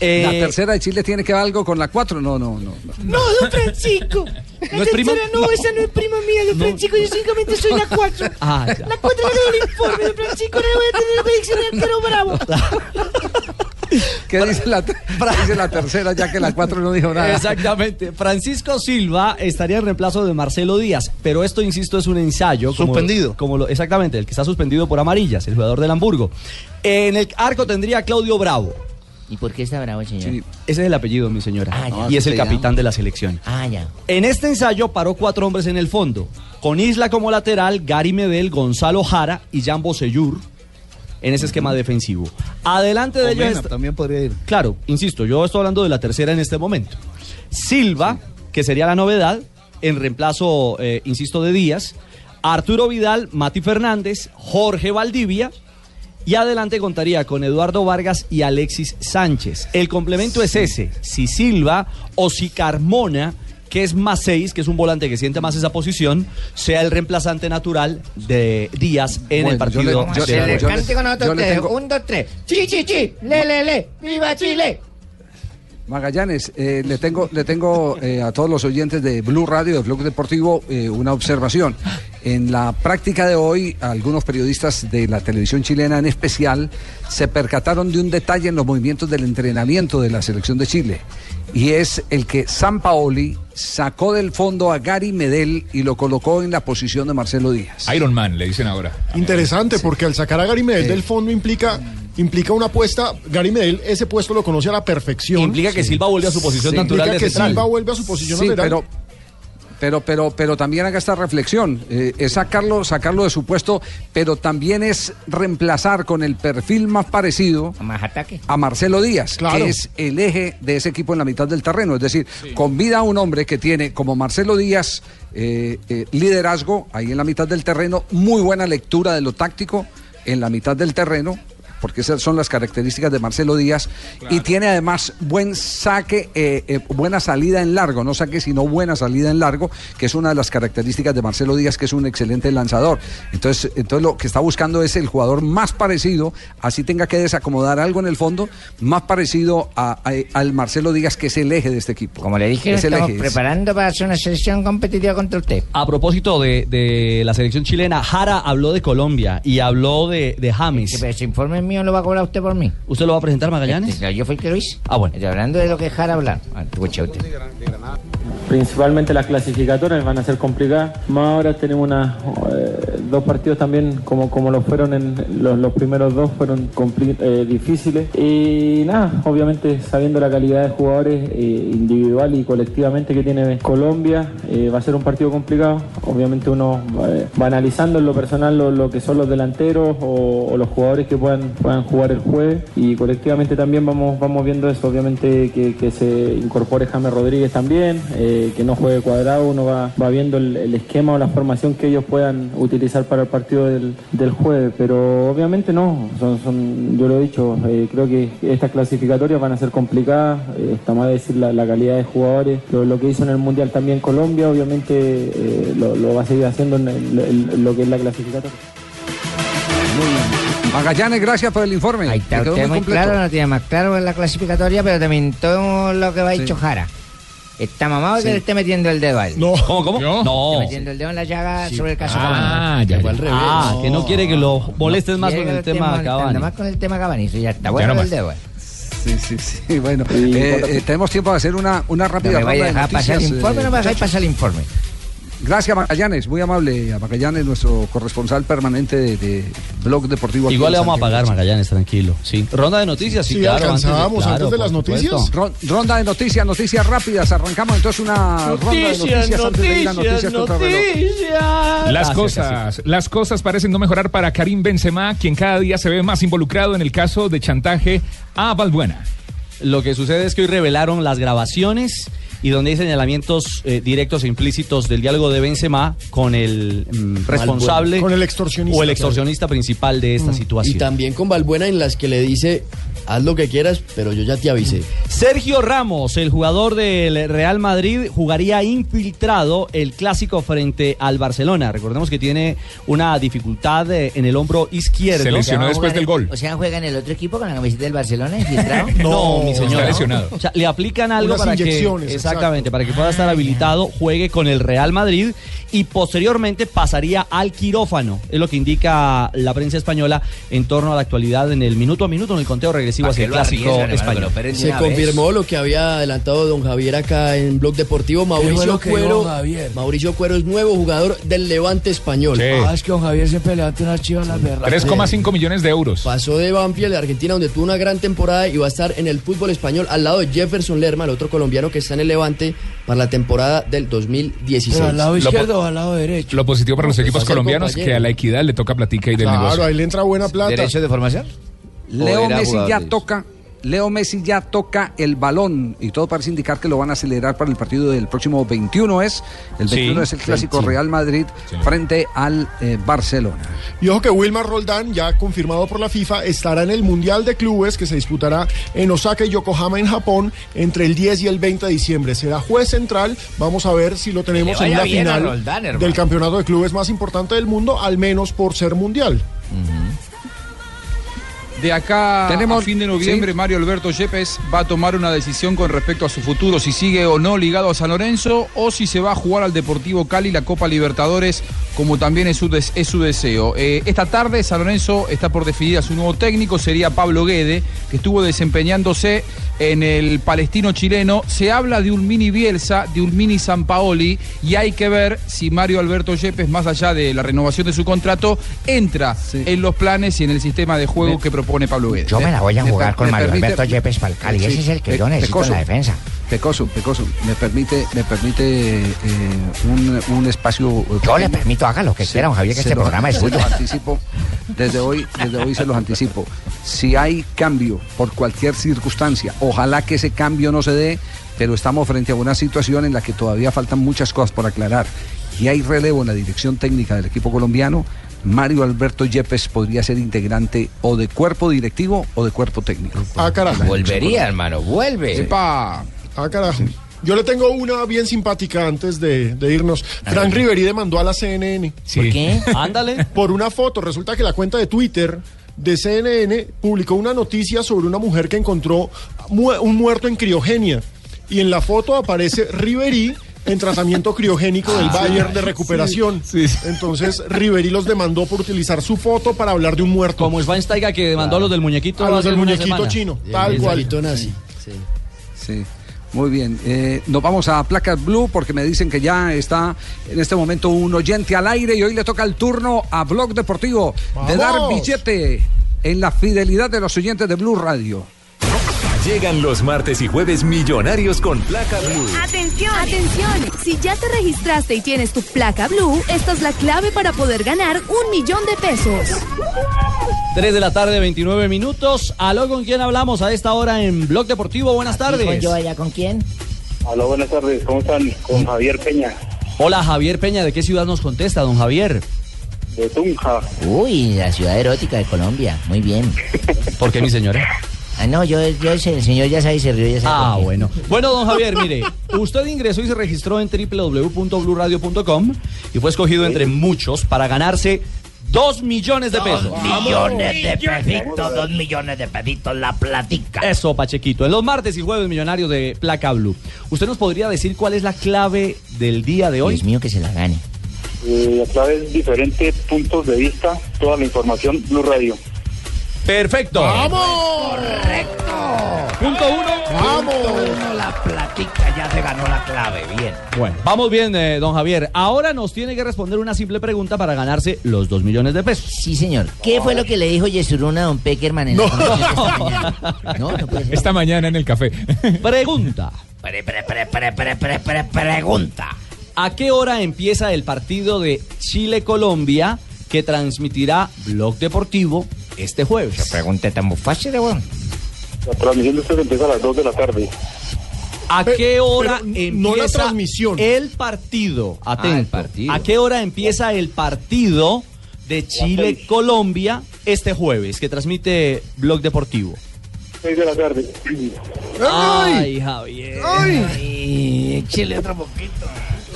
Eh,
La tercera de Chile tiene que ver algo con la cuatro. No, no, no. no.
No, don Francisco. La
¿No es prima?
tercera no,
No.
esa no es prima mía, don Francisco. Yo únicamente soy la cuatro.
Ah.
La cuatro doy el informe, don Francisco. Le voy a tener la predicción del arquero bravo.
¿Qué dice la, dice la tercera ya que la cuatro no dijo nada?
Exactamente. Francisco Silva estaría en reemplazo de Marcelo Díaz, pero esto, insisto, es un ensayo. como-
Suspendido.
Como lo, exactamente, el que está suspendido por amarillas, el jugador del Hamburgo. En el arco tendría a Claudio Bravo.
¿Y por qué está bravo, señor?
Sí, ese es el apellido, mi señora.
Ah, ya.
y es el capitán de la selección.
Ah, ya.
En este ensayo paró cuatro hombres en el fondo, con Isla como lateral, Gary Medel, Gonzalo Jara y Jan Bosellur en ese esquema defensivo. Adelante de ellos
Omena también podría ir.
Claro, insisto, yo estoy hablando de la tercera en este momento. Silva, que sería la novedad, en reemplazo, eh, insisto, de Díaz. Arturo Vidal, Mati Fernández, Jorge Valdivia. Y adelante contaría con Eduardo Vargas y Alexis Sánchez. El complemento es ese. Si Silva o si Carmona, que es más seis, que es un volante que siente más esa posición, sea el reemplazante natural de Díaz en el
yo
partido.
le- yo- yo le-
con
yo le
ustedes.
tengo-
Un, dos, tres. Chi, chi, chi. Le, le, le. ¡Viva Chile!
Magallanes, eh, le tengo, le tengo eh, a todos los oyentes de Blue Radio, de Blog Deportivo, eh, una observación. En la práctica de hoy, algunos periodistas de la televisión chilena en especial se percataron de un detalle en los movimientos del entrenamiento de la selección de Chile. Y es el que San Paoli sacó del fondo a Gary Medel y lo colocó en la posición de Marcelo Díaz.
Iron Man, le dicen ahora.
Interesante, porque al sacar a Gary Medel del fondo implica, implica una apuesta. Gary Medel, ese puesto lo conoce a la perfección.
Implica que Silva vuelve a su posición
Sí,
natural
Implica
de
que
central.
Silva vuelve a su posición
Sí,
lateral.
pero, pero, pero, pero también haga esta reflexión. eh, es sacarlo, sacarlo de su puesto, pero también es reemplazar con el perfil más parecido
Más ataque.
a Marcelo Díaz,
Claro.
que es el eje de ese equipo en la mitad del terreno. Es decir, convida a un hombre que tiene como Marcelo Díaz eh, eh, liderazgo ahí en la mitad del terreno, muy buena lectura de lo táctico en la mitad del terreno. Porque esas son las características de Marcelo Díaz. Y tiene además buen saque, eh, eh, buena salida en largo. No saque, sino buena salida en largo, que es una de las características de Marcelo Díaz, que es un excelente lanzador. Entonces, entonces lo que está buscando es el jugador más parecido, así tenga que desacomodar algo en el fondo, más parecido a- a- al Marcelo Díaz, que es el eje de este equipo.
Como le dije,
Es el
estamos
eje,
preparando para hacer una selección competitiva contra usted.
A propósito de, de la selección chilena, Jara habló de Colombia y habló de, de James.
Sí, pero ese informe mío lo va a cobrar usted por mí.
¿Usted lo va a presentar, Magallanes?
Este, yo fui el que lo hice.
Ah, bueno.
Estoy hablando de lo que dejar hablar. Ah.
Principalmente las clasificatorias van a ser complicadas. Más ahora tenemos unas eh, dos partidos también, como, como lo fueron en los, los primeros dos, fueron eh, difíciles. Y nada, obviamente sabiendo la calidad de jugadores eh, individual y colectivamente que tiene Colombia, eh, va a ser un partido complicado. Obviamente uno va analizando en lo personal lo, lo que son los delanteros o, los jugadores que puedan, puedan jugar el jueves y colectivamente también vamos, vamos viendo eso. Obviamente que, que se incorpore James Rodríguez también, que no juegue cuadrado, uno va, va viendo el esquema o la formación que ellos puedan utilizar para el partido del, del jueves, pero obviamente no, son, son, yo lo he dicho, eh, creo que estas clasificatorias van a ser complicadas, eh, está mal decir la, la calidad de jugadores, lo, lo que hizo en el Mundial también Colombia, obviamente eh, lo, lo va a seguir haciendo en, el- en lo que es la clasificatoria.
Magallanes, gracias por el informe.
Ahí está usted muy claro, no tiene más claro en la clasificatoria, pero también todo lo que va a
Sí.
dicho Jara. Está mamado
Sí.
que le esté metiendo el dedo a él.
No. ¿Cómo, cómo? No. No.
Está metiendo el dedo en la llaga sobre el caso
Ah,
Cavani.
ya, ya. Ah, que no quiere que lo molestes más con el tema Cavani.
Más con el tema Cavani, eso ya está.
Ya
Bueno,
no
el dedo. eh.
Sí, sí, sí. Bueno, eh, eh, tenemos tiempo de hacer una, una
No
rápida
me vaya a
de
pasar el informe,
eh,
no me dejáis pasar el informe.
Gracias, Magallanes. Muy amable a Magallanes, nuestro corresponsal permanente de, de Blog Deportivo. aquí
Igual le vamos a pagar, Magallanes, tranquilo. Sí. Ronda de noticias, sí,
Sí,
claro.
alcanzábamos
claro,
antes de las noticias. Ron- ronda de noticias, noticias rápidas. Arrancamos entonces una ronda de noticias antes de ir a noticias contra reloj.
Las
Gracias,
cosas, las cosas parecen no mejorar para Karim Benzema, quien cada día se ve más involucrado en el caso de chantaje a Balbuena.
Lo que sucede es que hoy revelaron las grabaciones y donde hay señalamientos eh, directos e implícitos del diálogo de Benzema con el mm, responsable
Con el extorsionista,
o el
claro.
extorsionista principal de esta
Y
situación.
también con Balbuena en las que le dice, haz lo que quieras, pero yo ya te avisé.
Sergio Ramos, el jugador del Real Madrid, jugaría infiltrado el clásico frente al Barcelona. Recordemos que tiene una dificultad eh, en el hombro izquierdo.
O sea, O sea, juega en el otro equipo con la camiseta del Barcelona infiltrado.
No, mi señor.
está lesionado.
O sea, le aplican algo
Unas
para que
inyecciones,
exactamente, para que pueda estar habilitado, juegue con el Real Madrid y posteriormente pasaría al quirófano. Es lo que indica la prensa española en torno a la actualidad en el minuto a minuto en el conteo el clásico español.
Se confirmó lo que había adelantado don Javier acá en Blog Deportivo. Mauricio Cuero.
Javier?
Mauricio Cuero es nuevo jugador del Levante español.
Ah, es que don Javier siempre levanta una chiva en las berras.
3,5 millones de euros.
Pasó de Banfield de Argentina, donde tuvo una gran temporada y va a estar en el fútbol español al lado de Jefferson Lerma, el otro colombiano que está en el Levante para la temporada del 2016.
Pero al lado izquierdo o al lado derecho.
Lo positivo para los
pues,
equipos colombianos
compañero.
que a la equidad le toca platica y del
Claro,
negocio.
ahí le entra buena plata.
¿Derecho de formación?
Leo
¿O era
Messi ya toca. Leo Messi ya toca el balón y todo parece indicar que lo van a acelerar para el partido del próximo 21 es el
Sí,
21 es el clásico
sí.
Real Madrid frente al eh, Barcelona.
Y ojo que Wilmar Roldán, ya confirmado por la FIFA, estará en el Mundial de Clubes que se disputará en Osaka y Yokohama en Japón entre el 10 y el 20 de diciembre. Será juez central. Vamos a ver si lo tenemos en la final
Roldán,
del campeonato de clubes más importante del mundo, al menos por ser mundial.
De acá
Tenemos-
a fin de noviembre,
sí.
Mario Alberto Yepes va a tomar una decisión con respecto a su futuro, si sigue o no ligado a San Lorenzo o si se va a jugar al Deportivo Cali la Copa Libertadores, como también es su, des- es su deseo. Eh, esta tarde San Lorenzo está por definir a su nuevo técnico, sería Pablo Guede, que estuvo desempeñándose en el palestino chileno. Se habla de un mini Bielsa, de un mini San Paoli, y hay que ver si Mario Alberto Yepes, más allá de la renovación de su contrato, entra en los planes y en el sistema de juego que propone Pablo Guede.
Yo me la voy a jugar con Mario
permite-
Alberto Yepes para el Cali.
Sí,
Ese es el que yo necesito en la defensa.
Pecoso, Pecoso, me permite, me permite eh, un, un espacio. eh,
Yo le permito, haga lo que quiera, don Javier, que este programa es suyo.
anticipo, desde hoy, desde hoy se los anticipo. Si hay cambio por cualquier circunstancia, ojalá que ese cambio no se dé, pero estamos frente a una situación en la que todavía faltan muchas cosas por aclarar. Y hay relevo en la dirección técnica del equipo colombiano. Mario Alberto Yepes podría ser integrante o de cuerpo directivo o de cuerpo técnico.
Ah, carajo.
Volvería, hermano, vuelve.
Epa. Ah, carajo. Yo le tengo una bien simpática antes de, de irnos. Frank Riveri demandó a la CNN.
¿Por qué? Ándale.
Por una foto. Resulta que la cuenta de Twitter de CNN publicó una noticia sobre una mujer que encontró mu- un muerto en criogenia. Y en la foto aparece Riveri en tratamiento criogénico del
Ah,
Bayer de recuperación. Entonces Riveri los demandó por utilizar su foto para hablar de un muerto.
Como Schweinsteiger que demandó a los del muñequito.
A los del muñequito chino, tal cual.
muñequito nazi.
Sí. Muy bien, eh, nos vamos a Placas Blue porque me dicen que ya está en este momento un oyente al aire y hoy le toca el turno a Blog Deportivo de dar billete en la fidelidad de los oyentes de Blue Radio.
Llegan los martes y jueves millonarios con placa blue.
Atención, atención. Si ya te registraste y tienes tu placa blue, esta es la clave para poder ganar un millón de pesos.
3 de la tarde, 29 minutos. Aló, ¿con quién hablamos a esta hora en Blog Deportivo? Buenas tardes.
con yo allá, ¿con quién?
Aló, buenas tardes, ¿cómo están? Con Javier Peña,
Hola, Javier Peña. ¿De qué ciudad nos contesta, don Javier?
de Tunja.
Uy, la ciudad erótica de Colombia. Muy bien.
¿Por qué, mi señora?
Ah, no, yo, yo el señor ya sabe y se rió. Ya sabe
Ah, bueno. Bueno, don Javier, mire, usted ingresó y se registró en www.bluradio.com y fue escogido entre muchos para ganarse 2 millones de pesos.
Millones de pesitos, dos millones de pesitos, la platica.
Eso, Pachequito. En los martes y jueves millonarios de Placa Blue. ¿Usted nos podría decir cuál es la clave del día de hoy?
Dios mío, que se la gane.
Eh, a través de diferentes puntos de vista, toda la información Blue Radio.
Perfecto.
Correcto.
Punto uno.
Vamos. La platica ya se ganó la clave. Bien.
Bueno, vamos bien, eh, don Javier. Ahora nos tiene que responder una simple pregunta para ganarse los 2 millones de pesos.
Sí, señor. ¿Qué fue lo que le dijo Yesuruna a don Peckerman en de esta mañana? No, no puede ser.
Esta mañana en el café.
Pregunta.
Pre, pre, pre, pre, pre, pre, pre- pregunta.
¿A qué hora empieza el partido de Chile-Colombia que transmitirá Blog Deportivo este jueves?
Esa pregunta está muy fácil, weón.
La transmisión de ustedes empieza a las 2 de la tarde.
¿A qué hora
pero
empieza
no la transmisión.
el partido? Atento.
Ah, el partido.
¿A qué hora empieza el partido de Chile-Colombia este jueves que transmite Blog Deportivo?
6 de la tarde.
Ay, Javier.
Ay, échale otro poquito.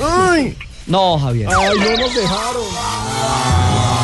¡Ay!
No, Javier.
¡Ay, no nos dejaron!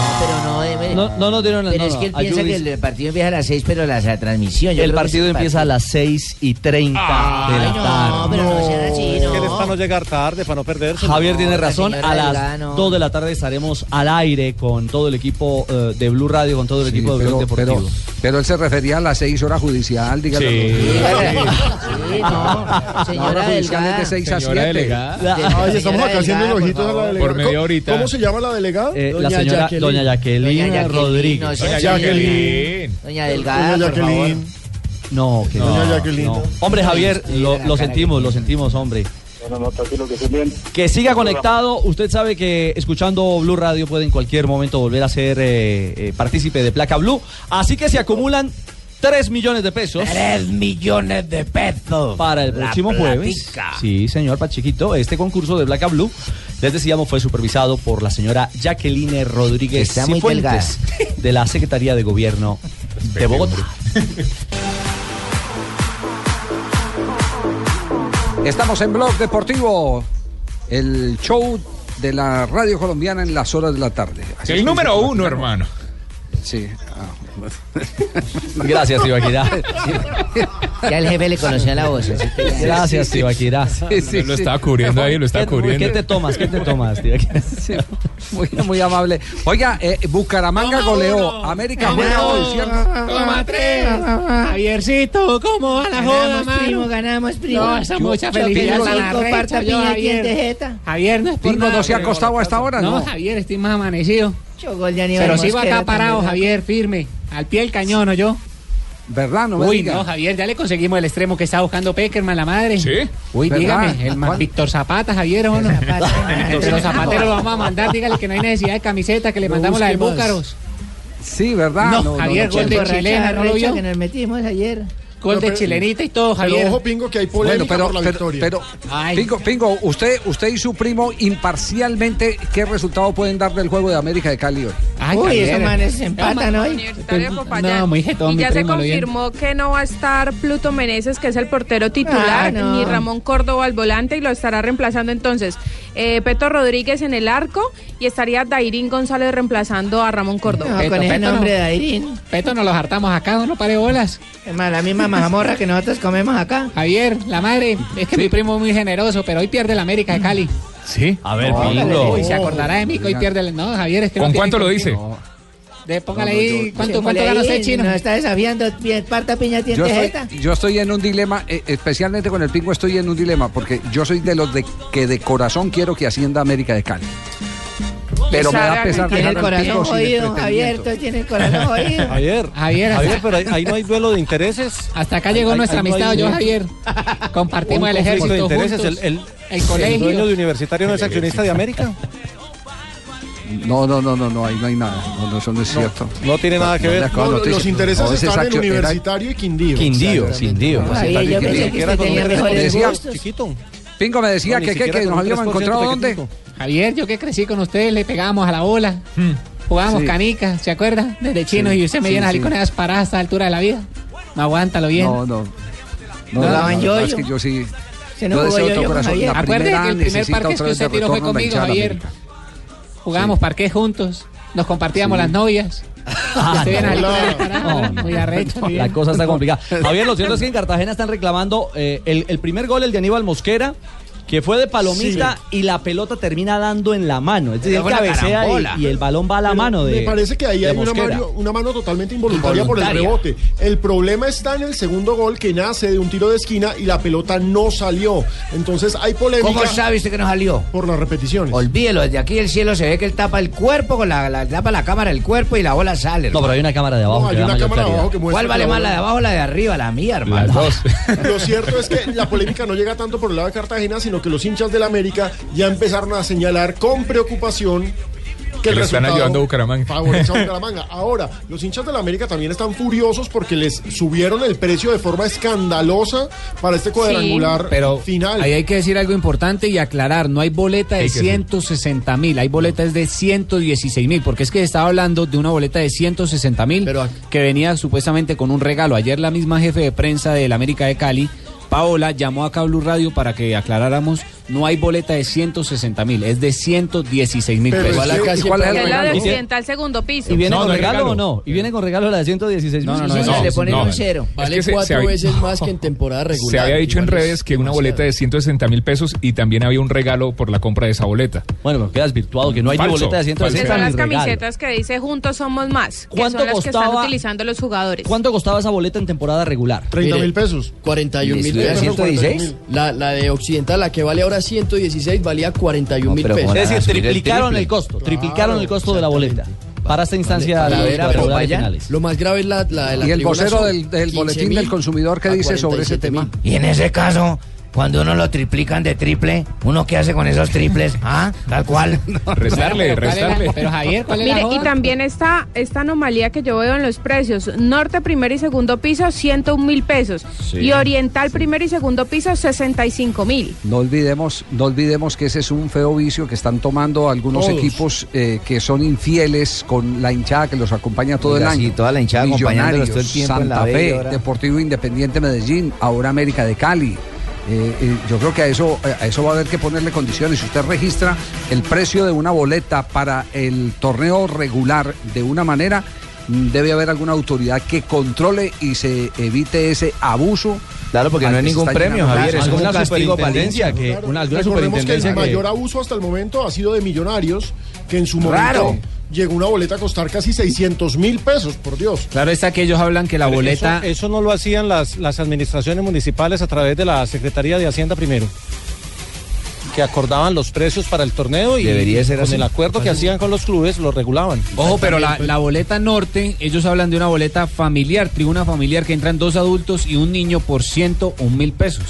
No,
No, no nos dieron
Pero
no,
es
no,
que él piensa que el partido empieza a las 6, pero la, la transmisión. yo
El partido empieza a las 6 y 30 de la tarde.
no, pero no sean así,
Es que es
no.
para no llegar tarde, para no perderse.
Javier tiene razón, a las
Delgado.
2 de la tarde estaremos al aire con todo el equipo eh, de Blue Radio, con todo el
Sí,
equipo de
pero,
Blog
pero,
Deportivo.
pero él se refería a las seis horas judicial, dígalo.
Sí, no. Señora
judicial es de
Delgada.
6 a
Señora
7.
delegada.
Ay, estamos acá haciendo ojitos a la delegada.
Por media
¿Cómo-
horita.
¿Cómo se llama la delegada?
Eh, la señora
Jacqueline.
doña Jacqueline,
Doña Jacqueline,
Rodríguez.
no
Doña. Jacqueline.
Doña Delgada,
Doña
por favor.
Jacqueline.
No, que
Doña
no,
Jacqueline.
no. Hombre, Javier, lo, lo sentimos, lo sentimos, hombre.
No, no, no, tranquilo, que estén bien.
Que siga conectado. Usted sabe que escuchando Blue Radio puede en cualquier momento volver a ser eh, eh, partícipe de Placa Blue. Así que se acumulan 3 millones de pesos
Tres millones de pesos.
para el próximo jueves. Sí, señor Pachiquito. Este concurso de Placa Blue, les decíamos, fue supervisado por la señora Jacqueline Rodríguez
Está muy
Cifuentes, de la Secretaría de Gobierno de Bogotá.
Estamos en Blog Deportivo, el show de la radio colombiana en las horas de la tarde. Así
El número uno, hermano.
Sí.
Gracias, Tibaquirá.
Ya el jefe le conoció la voz. así que ya-
Gracias,
sí, sí.
Tibaquirá.
Sí, sí,
lo estaba cubriendo ahí, lo estaba
¿Qué,
cubriendo.
¿Qué te tomas? ¿Qué te tomas, Tibaquirá?
Muy, muy amable. Oiga, eh, Bucaramanga goleó. América juega hoy, ¿cierto?
Toma tres. Javiercito, ¿cómo va la joda,
Ganamos, primo,
mano?
ganamos, primo.
No, esa mucha felicidad tan arrecha, yo, Javier. Javier, no es por
Pingo
nada,
no se ha acostado hasta ahora,
No,
¿no?
Javier, estoy más amanecido.
Mucho gol de Aníbal
Pero sigo
Mosquera
acá parado,
también,
Javier, firme. Al pie del cañón, ¿o yo?
¿Verdad? No me
Uy,
diga.
no, Javier, ya le conseguimos el extremo que está buscando Peckerman, la madre.
¿Sí?
Uy,
¿Verdad?
dígame, el
¿Cuál?
Víctor Zapata, Javier, ¿o no? Entre los zapateros lo vamos a mandar, dígale que no hay necesidad de camiseta, que le
No
mandamos la de
busque más.
Búcaros.
Sí, ¿verdad?
No, Javier, gol de chilena, ¿no lo vio?
que nos metimos ayer.
Gol de
pero-
chilenita y todo,
Pero
Javier.
ojo, Pingo, que hay
Bueno,
polémica
pero,
por la
pero,
victoria.
pero
Ay.
Pingo, Pingo, usted, usted y su primo imparcialmente, ¿qué resultado pueden dar del juego de América de Cali hoy?
Ay,
Uy, esos manes se empatan hoy.
No, muy jetón,
y ya se
primo,
confirmó que no va a estar Pluto Meneses, que es el portero titular,
Ah, no.
ni Ramón Córdoba al volante, y lo estará reemplazando entonces eh, Peto Rodríguez en el arco y estaría Dairín González reemplazando a Ramón Córdoba.
No,
Peto,
con ese
Peto,
nombre
no.
de Airín.
Peto nos los hartamos acá, no pare bolas.
Es más, la misma mazamorra que nosotros comemos acá.
Javier, la madre, es que mi primo es muy generoso, pero hoy pierde la América de Cali.
Sí.
A ver, Pingo.
Uy, se acordará de mí que hoy pierde el... No, Javier, es que no
¿Con cuánto lo dice?
De, póngale
No, no,
ahí,
yo-
¿cuánto, cuánto gana usted, chino?
No está desafiando. Parta piña
Yo
tiene
estoy,
jeta.
yo estoy en un dilema, eh, especialmente con el Pingo estoy en un dilema, porque yo soy de los de que de corazón quiero que ascienda América de Cali. Pero me da pesar
Tiene el corazón jodido, Javier. tú Tiene el corazón jodido.
Javier,
Javier,
Javier, pero ahí, ahí no hay duelo de intereses.
Hasta acá llegó
Ahí-
nuestra
ahí no
amistad, yo, Javier. Compartimos el ejército
de intereses.
juntos.
El, el,
el
el
colegio.
dueño de Universitario no es accionista de América.
No, no, no, no, no, ahí no hay nada. No, no, eso no es cierto.
no tiene nada que ver.
No,
noticia.
los intereses
No, ese
están en Universitario y Quindío.
Quindío, Quindío.
Yo.
Chiquito.
Pingo me decía
No,
que, que, que
con
nos habíamos
3%
encontrado
de
dónde.
Javier, yo que crecí con ustedes, le pegábamos a la bola. Jugábamos
Sí.
canicas, ¿se acuerda? Desde chinos
Sí,
y usted me
sí,
viene a salir
sí.
con esas paradas a esta altura de la vida. No, aguántalo bien.
No, no. No,
No, daban
verdad es que yo sí.
Se no
yo
con
que el primer parque que usted tiró fue conmigo, Javier. Jugamos parque juntos. Nos compartíamos las novias.
Ah, No,
Muy arrecho,
La cosa está complicada. Javier, lo cierto es que en Cartagena están reclamando eh, el, el primer gol, el de Aníbal Mosquera, que fue de palomita y la pelota termina dando en la mano. Es decir, cabecea y, y el balón va a la
Pero
mano de
Me parece que ahí
de
hay una mano, una mano totalmente involuntaria, por el rebote. El problema está en el segundo gol que nace de un tiro de esquina y la pelota no salió. Entonces hay polémica
¿Cómo sabe usted que no salió?
por las repeticiones.
Olvídelo, desde aquí el cielo se ve que él tapa el cuerpo, con la, la- tapa la cámara el cuerpo y la bola sale.
No, pero hay una cámara de abajo
No, hay
que
una cámara
claridad.
abajo que muestra
¿Cuál vale
la
más, la de abajo o la de arriba? La mía, hermano.
Lo cierto es que la polémica no llega tanto por el lado de Cartagena, sino que los hinchas del América ya empezaron a señalar con preocupación que,
Que
el
le están ayudando a Bucaramanga.
favorece a Bucaramanga. Ahora, los hinchas del América también están furiosos porque les subieron el precio de forma escandalosa para este cuadrangular
Pero
final.
ahí hay que decir algo importante y aclarar, no hay boleta de
Hay que decir.
160 mil, hay boletas de 116 mil, porque es que estaba hablando de una boleta de 160 mil que venía supuestamente con un regalo. Ayer la misma jefe de prensa del América de Cali, Paola, llamó a Cablu Radio para que aclaráramos, no hay boleta de 160 mil, es de 116 mil pesos.
es que- ¿y cuál es
la de occidental segundo piso.
¿Y viene
No,
con
no
regalo,
regalo.
o no? ¿Y viene con regalo la de 116
No, no, no,
mil?
no,
le ponen
no.
un cero.
Vale
que
cuatro
se había-
veces más que en temporada regular.
Se había dicho en
Igual es
redes que una boleta de 160 mil pesos y también había un regalo por la compra de esa boleta.
Bueno, pero queda desvirtuado, que no hay ni
Falso,
boleta de
falso.
Que
160
son
ni
las camisetas que dice juntos somos más. Que
¿Cuánto
son las que están
costaba-
utilizando los jugadores.
¿Cuánto costaba esa boleta en temporada regular?
30
Mire,
mil pesos.
41
¿Y
mil pesos.
116?
La, la de Occidental, la que vale ahora 116, valía 41 mil pesos.
Es decir,
el
triplicaron el costo, triplicaron el costo de la boleta. Para esta instancia
Vale,
de la finales.
Lo más grave es la, la de la
Y el vocero del, del
15.000
boletín del consumidor que dice sobre ese
47.000.
tema.
Y en ese caso, cuando uno lo triplican de triple, ¿uno qué hace con esos triples? ¿Ah? Tal cual.
Restarle,
¿Cuál es la-
restarle.
Pero Javier, ¿cuál es la
Mire, y también está esta anomalía que yo veo en los precios. Norte, primer y segundo piso, 101 mil pesos. Y Oriental, primer y segundo piso, 65 mil.
No olvidemos, no olvidemos que ese es un feo vicio que están tomando algunos
Todos.
equipos eh, que son infieles con la hinchada que los acompaña todo
Oiga,
el
sí,
año.
toda la hinchada acompañándolos todo el
Millonarios,
tiempo en la
Santa Fe, Deportivo Independiente Medellín, ahora América de Cali. Eh, eh, yo creo que a eso, eh, a eso va a haber que ponerle condiciones. Si usted registra el precio de una boleta para el torneo regular de una manera, mm, debe haber alguna autoridad que controle y se evite ese abuso.
Claro, porque no hay ningún premio,
llenando.
Javier. Es como un castigo hincha.
que
Claro.
una
Recordemos que el mayor abuso hasta el momento ha sido de millonarios, que en su momento
Raro.
Llegó una boleta a costar casi 600 mil pesos, por Dios.
Claro está que ellos hablan que la
Pero
boleta...
Eso, eso no lo hacían las, las administraciones municipales a través de la Secretaría de Hacienda primero. Que acordaban los precios para el torneo y
Debería ser
con
así.
el acuerdo que hacían con los clubes lo regulaban.
Ojo, pero la, la boleta norte, ellos hablan de una boleta familiar, tribuna familiar, que entran dos adultos y un niño por 101 mil pesos.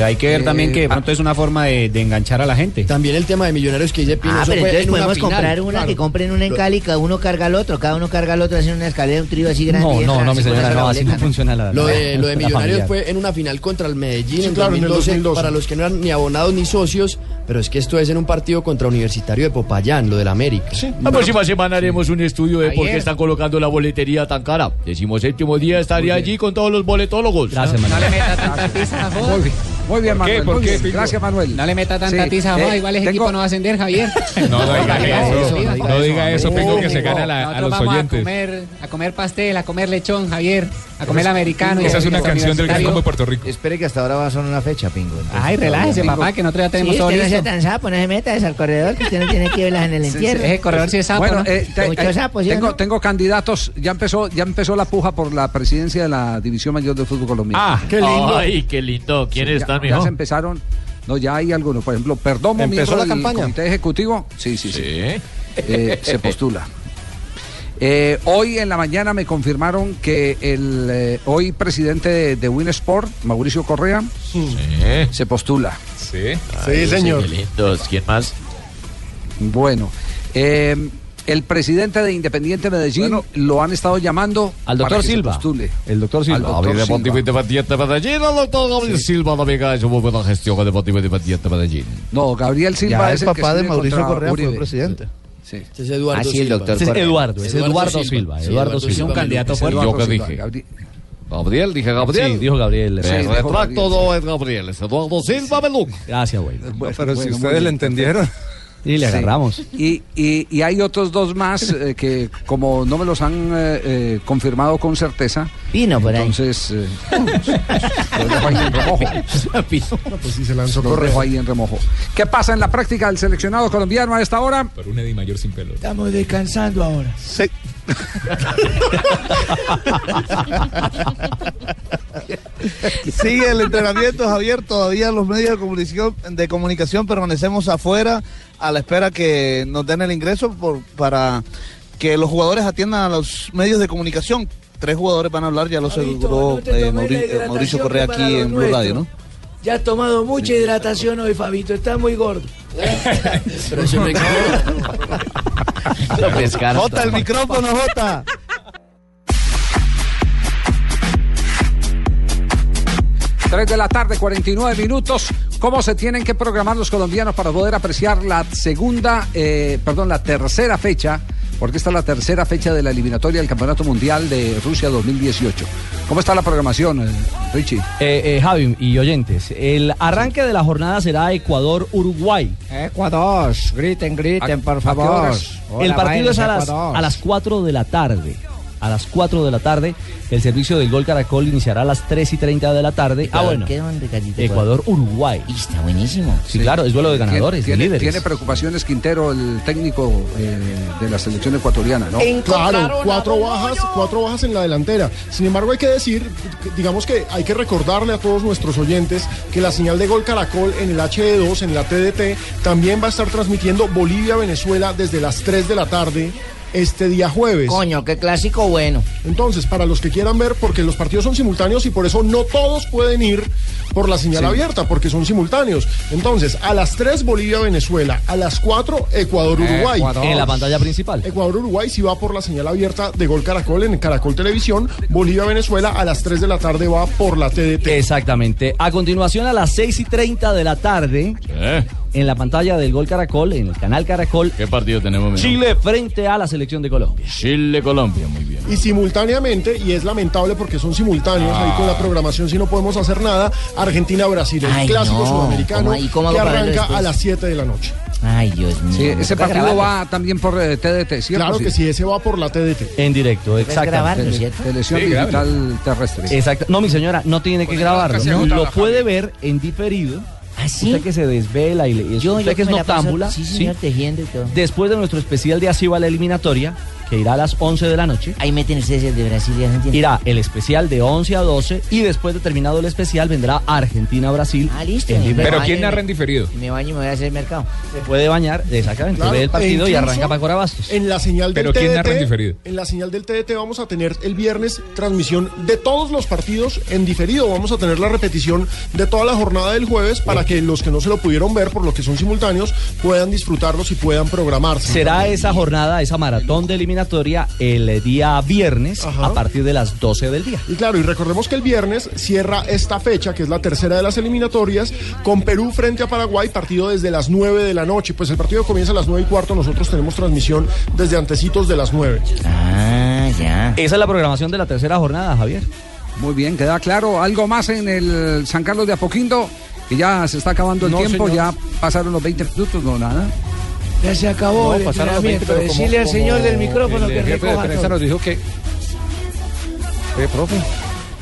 Sea, hay que ver
Eh,
también que de
ah.
pronto es una forma de, de enganchar a la gente.
También el tema de millonarios que dice Pino.
Ah,
eso
pero
fue
entonces
en una
podemos
final,
comprar una
claro.
que compren una en Cali, cada uno carga al otro, cada uno carga al otro, hacen una escalera, un trío así grande.
No, no, no, mi señora,
una
no, así no funciona la
Lo de, lo de Millonarios fue en una final contra el Medellín
Sí,
en
claro, en el
2012,
2012.
para los que no eran ni abonados ni socios, pero es que esto es en un partido contra Universitario de Popayán, lo del América.
La próxima semana haremos un estudio de por
Ayer.
qué están colocando la boletería tan cara. Decimos séptimo día estaré allí con todos los boletólogos.
Gracias,
No
Manuel.
le meta tanta.
Muy bien,
¿Por qué?
Manuel.
¿Por
muy
qué,
bien.
Pingo?
Gracias, Manuel.
No le meta tanta
Sí,
tiza
eh,
igual ese
tengo-
equipo no va a ascender, Javier.
No, no diga eso.
diga
No diga eso. Pingo, que se gana la- a
Nosotros
los
vamos
oyentes.
A comer, a comer pastel, a comer lechón, Javier. A comer americano. y
Esa es una canción del Gran. Combo de Puerto Rico.
Espere que hasta ahora va a sonar una fecha, Pingo. Entonces,
Ay, relájese,
Pingo.
papá, que nosotros ya tenemos
Sí,
todo
usted no sea
listo.
tan sapo, no se meta es al corredor, que usted no tiene que verlas en el
Sí, sí,
entierro.
ese corredor sí es sapo,
Bueno,
¿no?
eh, te- eh,
sapo, ¿sí o
tengo,
no?
tengo candidatos. Ya empezó, ya empezó la puja por la presidencia de la División Mayor del Fútbol Colombiano.
Ah, qué lindo. Ay, qué lindo. ¿Quiénes
ya,
están,
ya
mijo?
se empezaron. No, ya hay algunos. Por ejemplo, Perdomo,
¿Empezó
miembro
la
del
campaña?
comité ejecutivo. Sí, sí, sí. Eh, se postula. Eh, hoy en la mañana me confirmaron que el eh, hoy presidente de, de Winsport, Mauricio Correa, se postula.
Sí.
Ay, Qué lindos. ¿Quién más?
Bueno, eh, el presidente de Independiente Medellín lo han estado llamando
Al doctor
que
Silva.
postule.
El doctor
Al
Silva.
doctor
Gabriel
Silva.
Deportivo Independiente Medellín, el doctor Gabriel Silva, la amiga, es muy buena gestión Deportivo Independiente Medellín.
No, Gabriel Silva
Ya
es
el
el que
papá de
escribe
Mauricio Correa fue
Uribe.
presidente.
Sí.
Este es Eduardo
Ah, sí, el
Silva.
doctor
Ese es. Eduardo, es Eduardo Silva.
Sí,
Eduardo
Eduardo
Silva.
Silva.
un candidato
Es
fuerte.
Eduardo
¿Yo qué
Silva,
dije?
Gabriel.
Gabriel, dije Gabriel.
Sí, dijo Gabriel.
Sí,
retracto, no es Gabriel, es Eduardo Silva Beluc.
Gracias, güey.
Bueno,
pero si
bueno, muy
ustedes le entendieron.
Y le
Sí.
agarramos.
Y, y- y hay otros dos más eh, que como no me los han eh, eh, confirmado con certeza,
Vino por ahí.
entonces eh, los dejo ahí en remojo.
No, pues sí se lanzó
Los dejo ahí en remojo. ¿Qué pasa en la práctica del seleccionado colombiano a esta hora?
Por un Eddie Mayor sin pelo.
Estamos descansando ahora.
Sí. Sigue el entrenamiento, Javier. Todavía los medios de comunicación, de comunicación permanecemos afuera a la espera que nos den el ingreso por, para que los jugadores atiendan a los medios de comunicación. Tres jugadores van a hablar, ya lo aseguró eh, eh, Mauricio Correa aquí en Blue. Radio, ¿no?
Ya has tomado mucha hidratación hoy, Fabito. Está muy gordo.
Pero eso me
pescaron.
Jota, el micrófono, Jota.
Tres de la tarde, 49 minutos. ¿Cómo se tienen que programar los colombianos para poder apreciar la segunda, eh, perdón, la tercera fecha? Porque esta es la tercera fecha de la eliminatoria del Campeonato Mundial de Rusia 2018. ¿Cómo está la programación, eh, Richie?
Eh, eh, Javi y oyentes, el arranque de la jornada será Ecuador-Uruguay.
Ecuador, griten, griten, por favor.
El partido es a las, a las 4 de la tarde. A las 4 de la tarde, el servicio del Gol Caracol iniciará a las 3 y 30 de la tarde. Ah, bueno.
¿Qué dónde, Carlito?
Ecuador-Uruguay.
Y está buenísimo.
Sí, claro, es duelo de ganadores, de
¿Tiene,
líderes.
tiene preocupaciones Quintero, el técnico eh, de la selección ecuatoriana, ¿no?
Claro, cuatro bajas, cuatro bajas en la delantera. Sin embargo, hay que decir, digamos que hay que recordarle a todos nuestros oyentes que la señal de Gol Caracol en el HD2, en la TDT, también va a estar transmitiendo Bolivia-Venezuela desde las 3 de la tarde este día jueves.
Coño, qué clásico bueno.
Entonces, para los que quieran ver, porque los partidos son simultáneos y por eso no todos pueden ir por la señal
Sí.
abierta, porque son simultáneos. Entonces, a las 3 Bolivia-Venezuela, a las 4 Ecuador-Uruguay.
En la pantalla principal.
Ecuador-Uruguay sí va por la señal abierta de Gol Caracol en Caracol Televisión. Bolivia-Venezuela a las 3 de la tarde va por la TDT.
Exactamente. A continuación, a las 6 y 30 de la tarde, en la pantalla del Gol Caracol, en el canal Caracol,
¿Qué partido tenemos?
Chile frente a la selección de Colombia.
Chile, Colombia, muy bien.
Y simultáneamente, y es lamentable porque son simultáneos, ahí con la programación si no podemos hacer nada, Argentina-Brasil, el
Ay,
clásico
no.
sudamericano
¿Cómo- y cómo hago
que arranca a las 7 de la noche.
Ay, Dios mío.
Sí, ese partido
grabarlo.
va también por eh, TDT, ¿cierto?
Claro que sí, ese va por la TDT.
En directo,
Toca grabarlo. ¿cierto?
Televisión
Sí,
digital terrestre.
Exacto. No, mi señora, no tiene que grabarlo. Lo puede ver en diferido.
¿Ah, sí?
Usted que se desvela y le,
Yo,
usted
yo
que es
me la paso-
noctámbula.
Sí,
¿sí?
tejiendo y todo.
Después de nuestro especial de Así va la eliminatoria, que irá a las 11 de la noche,
Ahí meten ustedes el de Brasil y Argentina.
irá el especial de 11 a 12 y después de terminado el especial vendrá Argentina-Brasil.
Ah, listo.
Pero ¿quién narra en diferido?
Me baño y me voy a hacer el mercado.
Se puede bañar, exactamente,
Claro,
ve el partido y arranca para Corabastos.
En la señal del
Pero ¿quién narra en diferido?
en la señal del TDT vamos a tener el viernes transmisión de todos los partidos en diferido. Vamos a tener la repetición de toda la jornada del jueves para que los que no se lo pudieron ver por lo que son simultáneos puedan disfrutarlos y puedan programarse.
Será esa jornada, esa maratón de eliminatoria el día viernes
Ajá.
a partir de las 12 del día.
Y claro, y recordemos que el viernes cierra esta fecha, que es la tercera de las eliminatorias, con Perú frente a Paraguay, partido desde las 9 de la noche. Pues el partido comienza a las 9 y cuarto, nosotros tenemos transmisión desde antecitos de las 9.
Ah, ya.
Esa es la programación de la tercera jornada, Javier.
Muy bien, queda claro. ¿Algo más en el San Carlos de Apoquindo? Que ya se está acabando el
No,
tiempo,
señor.
ya pasaron los 20 minutos, no nada.
Ya se acabó
No,
el
pasaron los 20,
entrenamiento. Decirle al señor del micrófono
el
que
jefe de
recoja
prensa
todo.
nos dijo que... Eh, profe.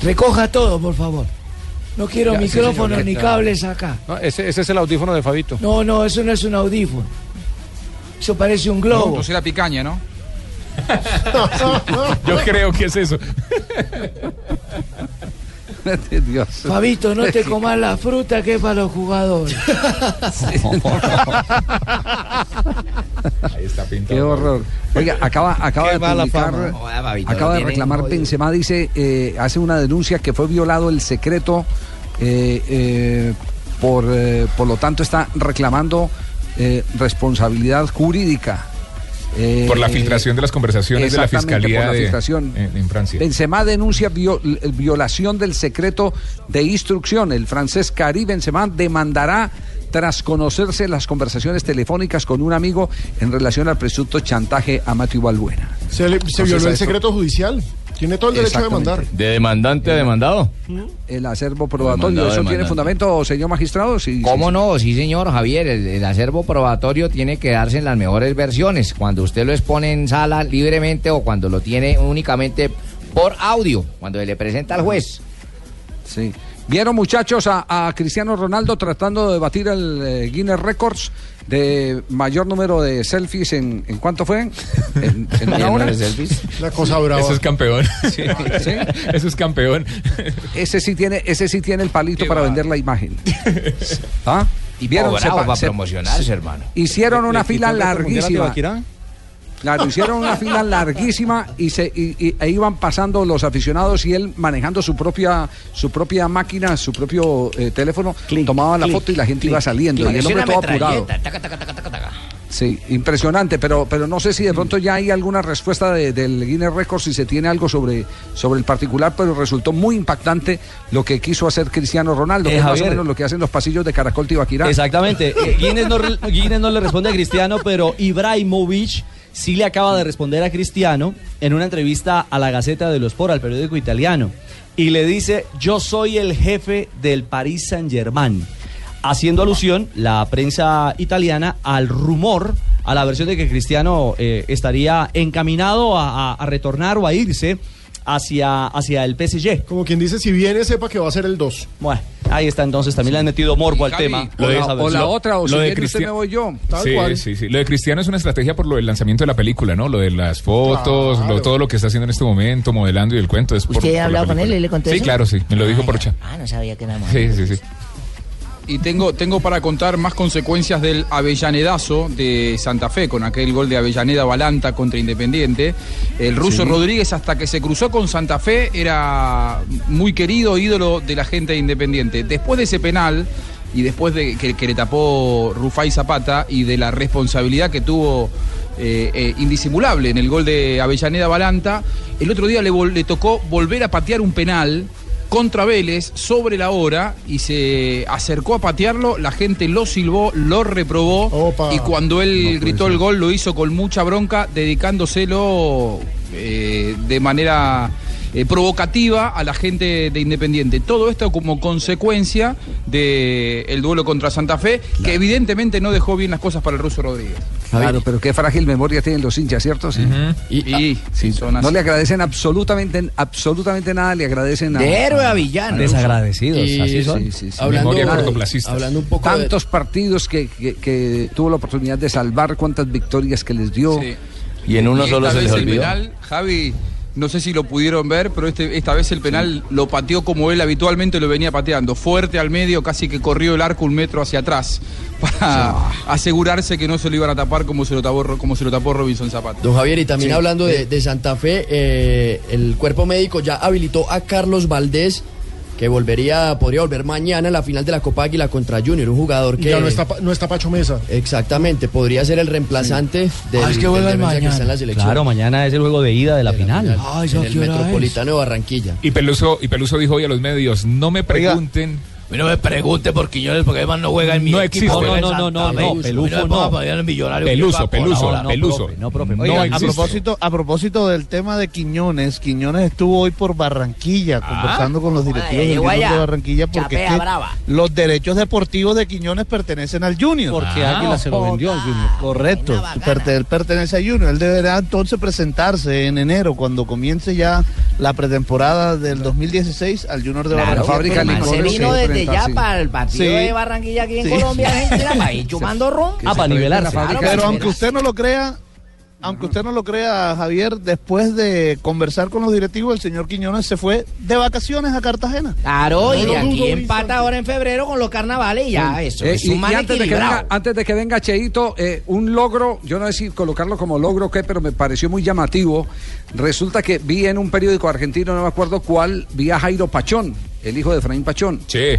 Recoja todo, por favor. No quiero
Ya, sí,
micrófonos
señor,
ni
ya.
cables acá.
No, ese, ese es el audífono de Fabito.
No, no, eso no es un audífono. Eso parece un globo.
No será picaña, ¿no?
Yo creo que es eso.
Dios.
Fabito, no te comas la fruta que es para los jugadores.
Ahí está pintado.
Qué horror. Oiga, acaba, acaba de publicar, acaba de reclamar
jodido.
Benzema, dice, eh, hace una denuncia que fue violado el secreto, eh, eh, por, eh, por lo tanto está reclamando eh, responsabilidad jurídica. Eh,
Por la filtración de las conversaciones de la fiscalía
por la
de-
filtración.
en, en Francia.
Benzema denuncia vio- violación del secreto de instrucción. El francés Karim Benzema demandará tras conocerse las conversaciones telefónicas con un amigo en relación al presunto chantaje a Matthew Balbuena.
Se, le- se
Entonces,
violó el secreto judicial. Tiene todo el derecho de
Exactamente.
demandar.
De demandante a demandado.
El acervo probatorio,
Demandado,
¿eso tiene fundamento, señor magistrado? Sí,
¿Cómo
sí,
no? Sí, señor Javier, el, el acervo probatorio tiene que darse en las mejores versiones, cuando usted lo expone en sala libremente o cuando lo tiene únicamente por audio, cuando se le presenta al juez.
Sí. ¿Vieron muchachos a, a Cristiano Ronaldo tratando de batir el eh, Guinness Records de mayor número de selfies en, ¿en cuánto fue? ¿En, en una hora?
La cosa brava.
Eso es campeón.
¿Sí?
Eso es campeón.
Ese sí tiene, ese sí tiene el palito para vender la imagen. ¿Ah?
Tipo
¿Vieron?
bravo
Sepa-
para
se-
promocionarse, hermano.
Hicieron
¿Le-
una fila larguísima. Claro, hicieron una fila larguísima y se y- y- e iban pasando los aficionados y él manejando su propia su propia máquina, su propio eh, teléfono, tomaba la
clic,
foto y la gente iba saliendo y el hombre todo apurado.
metralleta, taca, taca, taca, taca, taca.
Sí, impresionante, pero, pero no sé si de pronto ya hay alguna respuesta de- del Guinness Records, si se tiene algo sobre, sobre el particular, pero resultó muy impactante lo que quiso hacer Cristiano Ronaldo,
Eh,
que es más o menos lo que hacen los pasillos de Caracol Tibaquirá.
Exactamente. Eh, Guinness, no, Guinness no le responde a Cristiano, pero Ibrahimovic sí le acaba de responder a Cristiano en una entrevista a la Gaceta dello Sport, al periódico italiano. Y le dice, yo soy el jefe del Paris Saint-Germain. Haciendo alusión, la prensa italiana, al rumor, a la versión de que Cristiano eh, estaría encaminado a retornar o a irse hacia, hacia el PSG.
Como quien dice, si viene, sepa que va a ser el 2.
Bueno, ahí está entonces, también le han metido morbo al
Javi,
tema.
lo de- o la
versión.
otra, o si
Lo de
viene usted
Cristiano-
me
voy yo.
Sí, sí, sí. Lo de Cristiano es una estrategia por lo del lanzamiento de la película, ¿no? Lo de las fotos, lo- todo lo que está haciendo en este momento, modelando y el cuento. Es por-
¿Usted
por
ha
la
hablado con él y le contó
Sí,
eso?
claro, sí. Me lo dijo por chat.
Ah, no sabía que era
Sí, sí, sí.
Y tengo, tengo para contar más consecuencias del Avellanedazo de Santa Fe, con aquel gol de Avellaneda Balanta contra Independiente. El ruso
Sí.
Rodríguez, hasta que se cruzó con Santa Fe, era muy querido, ídolo de la gente de Independiente. Después de ese penal, y después de que, que le tapó Rufai Zapata, y de la responsabilidad que tuvo eh, eh, indisimulable en el gol de Avellaneda Balanta, el otro día le tocó volver a patear un penal contra Vélez sobre la hora y se acercó a patearlo, la gente lo silbó, lo reprobó. Y cuando él gritó el gol lo hizo con mucha bronca, dedicándoselo eh, de manera eh, provocativa a la gente de Independiente. Todo esto como consecuencia del duelo contra Santa Fe, que evidentemente no dejó bien las cosas para el ruso Rodríguez.
Claro, pero qué frágil memoria tienen los hinchas, ¿cierto? Sí.
Y,
Sí,
son
no
así.
le agradecen absolutamente, absolutamente nada, le agradecen a...
De héroe a villano.
Desagradecidos,
Y-
así son.
sí, sí, sí.
Hablando-
Memoria
Nada,
cortoplacista.
hablando un poco de-
Tantos partidos que, que- que tuvo la oportunidad de salvar, cuántas victorias que les dio.
Sí.
Y en uno
Y
solo se les
el
olvidó.
penal, Javi, no sé si lo pudieron ver, pero este, esta vez el penal lo pateó como él habitualmente lo venía pateando, fuerte al medio, casi que corrió el arco un metro hacia atrás para asegurarse que no se lo iban a tapar como se lo tapó, como se lo tapó Robinson Zapata.
Don Javier, y también
Sí.
hablando de, de Santa Fe, eh, el cuerpo médico ya habilitó a Carlos Valdés, que volvería, podría volver mañana en la final de la Copa Águila contra Junior, un jugador que...
Ya no está, no está Pacho Mesa.
Exactamente, podría ser el reemplazante del,
Ah, es que
del defensa que
mañana.
está en la selección.
Claro, mañana es el juego de ida de la, final.
en el Metropolitano de Barranquilla.
Y Peluso, y Peluso dijo hoy a los medios, no me pregunten...
No me pregunte por Quiñones porque además no juega en mi
No
equipo.
No, no, no, no, no,
me
no. Peluso, Peluso. Peluso.
No, profe,
Oiga,
No
a, propósito, a propósito del tema de Quiñones, Quiñones estuvo hoy por Barranquilla conversando con los directivos de Barranquilla porque los derechos deportivos de Quiñones pertenecen al Junior.
Porque Águila se lo vendió al Junior.
Correcto, él pertenece a Junior. Él deberá entonces presentarse en enero cuando comience ya la pretemporada del 2016 al Junior de
Claro,
Barranquilla.
vino desde ya para el partido
Sí.
de Barranquilla aquí en
Sí.
Colombia, Argentina, para ir chumando ron.
Ah, para nivelarse. Pero aunque usted no lo crea, aunque usted no lo crea, Javier, después de conversar con los directivos, el señor Quiñones se fue de vacaciones a Cartagena.
Claro, y de aquí
dudo,
empata ahora en febrero con los carnavales y ya, eso
Eh,
es
y,
un
y antes, de que venga, antes de que venga Cheito, eh, un logro, yo no sé si colocarlo como logro o qué, pero me pareció muy llamativo. Resulta que vi en un periódico argentino, no me acuerdo cuál, vi a Jairo Pachón, el hijo de Efraín Pachón.
Sí.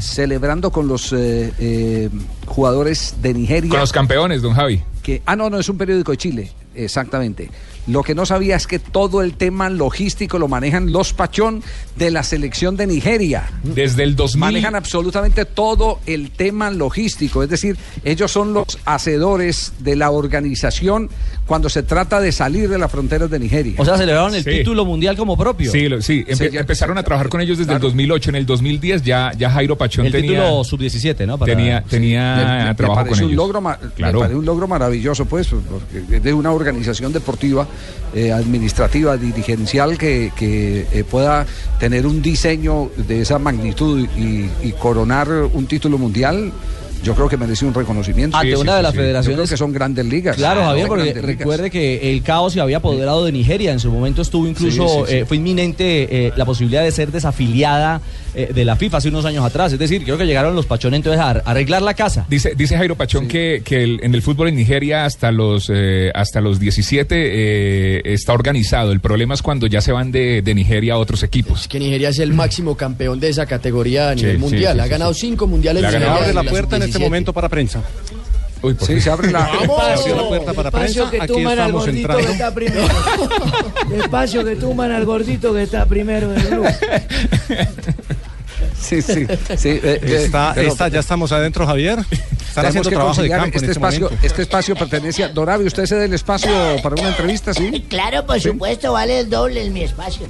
Celebrando con los eh, eh, jugadores de Nigeria.
Con los campeones, don Javi.
que ah no no es un periódico de Chile exactamente lo que no sabía es que todo el tema logístico lo manejan los Pachón de la selección de Nigeria
Desde el 2000.
manejan absolutamente todo el tema logístico es decir ellos son los hacedores de la organización cuando se trata de salir de las fronteras de Nigeria
O sea, celebraron el
Sí.
título mundial como propio.
Sí, lo- sí, empe-
ya-
empezaron a trabajar con ellos desde el 2008. En el 2010 ya, ya Jairo Pachón
El
tenía,
título sub-17, ¿no? Para-
tenía, tenía trabajo con
un
ellos.
logro ma-
Claro.
me parece un logro maravilloso pues porque es de una organización deportiva eh, administrativa dirigencial que, que, eh, pueda tener un diseño de esa magnitud y, y coronar un título mundial yo creo que merece un reconocimiento
Ante una de las
Yo creo
federaciones-
que son grandes ligas
Claro, Javier, porque recuerde que el caos se había apoderado de Nigeria. En su momento estuvo incluso,
Sí, sí, sí.
eh, fue inminente eh, la posibilidad de ser desafiliada eh, de la FIFA hace unos años atrás. Es decir, creo que llegaron los pachones entonces a arreglar la casa.
Dice, dice Jairo Pachón que, que el- en el fútbol en Nigeria hasta los eh, hasta los 17 eh, está organizado. El problema es cuando ya se van de, de Nigeria a otros equipos.
Que Nigeria es el máximo campeón de esa categoría a nivel
sí,
mundial.
sí,
ha ganado
sí.
cinco mundiales. Nigeria
Abre la
en
puerta en este 17. momento para prensa.
Uy, ¿por
Sí, se abre la
puerta para prensa.
Que
Aquí
tuman al
estamos
gordito
entrando.
que está primero. Despacio que tuman al gordito que está primero del grupo.
sí sí, sí eh, eh,
Está,
pero-
está- ya estamos adentro, Javier. Están haciendo
que
trabajo de campo
este
en este
espacio
momento.
este espacio pertenece a Doravi usted cede el espacio para una entrevista sí
Claro, por
Sí.
supuesto, vale el doble en mi espacio.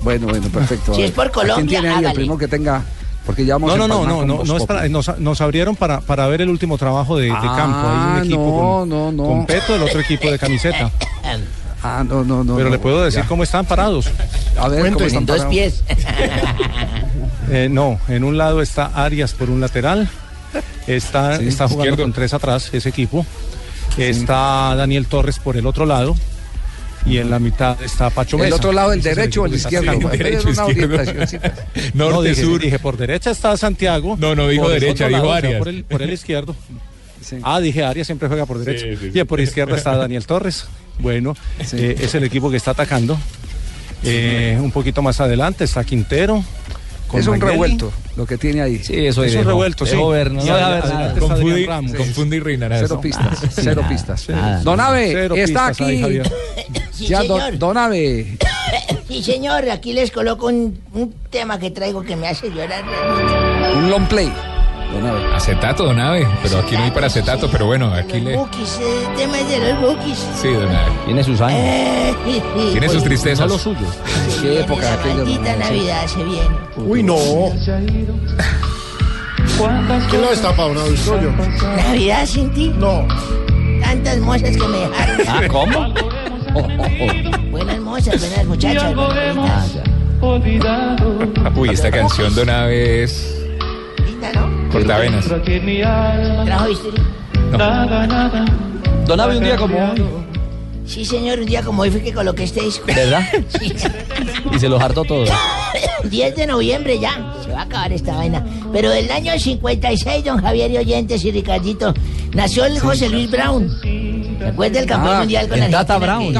Bueno, bueno, perfecto.
Si es por
¿a quién
Colombia,
tiene ahí el primo que tenga? Porque ya vamos
No,
a
no, no, no, no, es para, nos, nos abrieron para, para ver el último trabajo de, de
Ah,
campo. Hay un equipo
no,
con,
no, no.
con Peto, el otro equipo de camiseta.
Ah, no, no, no.
Pero
no,
le puedo decir
ya.
cómo están parados.
A ver, ¿cómo están
En dos
parados?
pies.
Eh, no, en un lado está Arias por un lateral. Está,
Sí,
está jugando
izquierdo.
con tres atrás ese equipo. Está Daniel Torres por el otro lado. Y en la mitad está Pacho
¿El
Mesa.
otro lado, el derecho o el izquierdo? Pero
Derecho,
una
izquierdo.
No,
Norte,
dije,
sur.
dije, por derecha está Santiago.
No, no dijo
el
derecha, dijo
lado, o sea,
Arias.
por, el, por el izquierdo.
Sí.
Ah, dije Arias siempre juega por derecha.
Sí, sí, sí.
Bien, por izquierda está Daniel Torres. Bueno,
Sí.
eh, es el equipo que está atacando. Eh, un poquito más adelante está Quintero.
Es un
Magnelli.
revuelto lo que tiene ahí.
Sí, eso
Es un revuelto, sí.
Dejó ver, no
Reinarazo.
Cero pistas, cero pistas.
Nada.
Don Ave,
Cero
está
pistas
aquí.
Javier.
Sí,
Ya,
señor.
don, don Ave.
Sí, señor. Aquí les coloco un, un tema que traigo que me hace llorar.
Un long play. Don Ave.
Acetato, don Ave. Pero aquí no hay para acetato, pero bueno, aquí
Los
le.
bookies, eh, el tema es de los bookies.
Sí, don Ave.
Tiene sus años.
Eh.
Tiene sus tristezas.
No los suyos.
Se
Qué época
esa
aquella,
maldita
¿no? Sí.
Navidad se viene.
Uy, no. ¿Quién lo destapa, audio yo?
¿Navidad sin ti?
No.
Tantas mozas que me dejaron.
Ah, ¿cómo?
Buenas mozas, buenas muchachas.
Ah, ya.
Uy, esta canción, don Ave, es.
¿No?
Cortavenas.
¿Trajo historia?
Don Ave, un día como hoy,
Sí, señor, un día como hoy fue que coloqué este disco.
¿verdad?
Sí.
Y se los hartó todo.
10 de noviembre ya, se va a acabar esta vaina. Pero del año 56, don Javier y Oyentes y Ricardito, nació el José Luis Brown. ¿Se acuerda el campeón
Ah,
mundial con
el
la
Tata? Brown.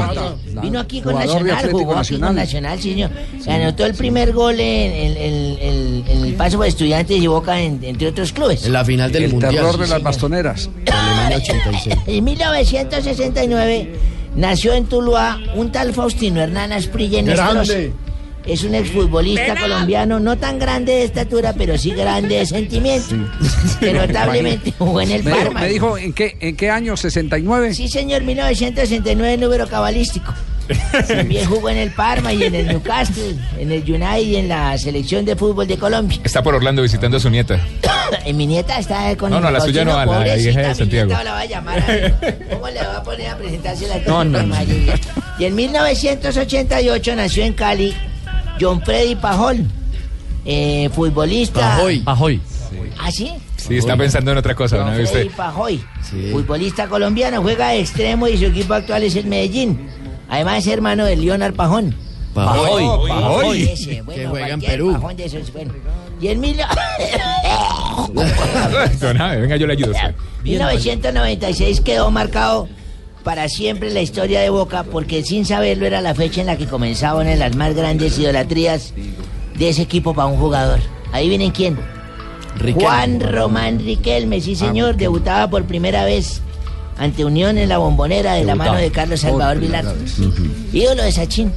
Vino aquí con Nacional, jugó aquí
Nacional.
con Nacional, sí, señor. Se anotó el primer gol en, en- en- en el paso por estudiantes y Boca, en- entre otros clubes.
En la final del
El
mundial.
terror
sí,
de las
señor.
bastoneras.
Alemania 86.
En 1969 nació en Tuluá un tal Faustino Hernán Asprilla
Grande.
Es un exfutbolista colombiano, no tan grande de estatura, pero sí grande de sentimiento. Que notablemente jugó en el
Me,
Parma.
me dijo, ¿en qué, ¿en qué año? ¿69?
Sí, señor, 1969, número cabalístico. También jugó en el Parma y en el Newcastle, en el United y en la selección de fútbol de Colombia.
Está por Orlando visitando a su nieta.
eh, mi nieta está con
No, no,
el
la suya no, a la hija de Santiago.
la va a llamar a ¿Cómo le va a poner a presentarse la
No, no, no.
Y en 1988 nació en Cali John Freddy Pajol, eh, futbolista.
Pajoy.
¿Ah, sí?
Sí, está pensando en otra cosa, ¿no?
Freddy. Pajoy, futbolista colombiano, juega de extremo y su equipo actual es el Medellín. Además es hermano de Leonard Pajón.
Pajoy.
Pajoy. Ese, bueno,
Que juega en Perú.
Pajón de esos, bueno. Y en mil...
Venga, yo le ayudo. a usted.
1996 quedó marcado para siempre la historia de Boca porque sin saberlo era la fecha en la que comenzaban en las más grandes idolatrías de ese equipo para un jugador. Ahí vienen quién.
Riquelme.
Juan Román Riquelme, sí señor, debutaba por primera vez ante Unión en la bombonera de la mano de Carlos Salvador Vilar. Ídolo de Sachín.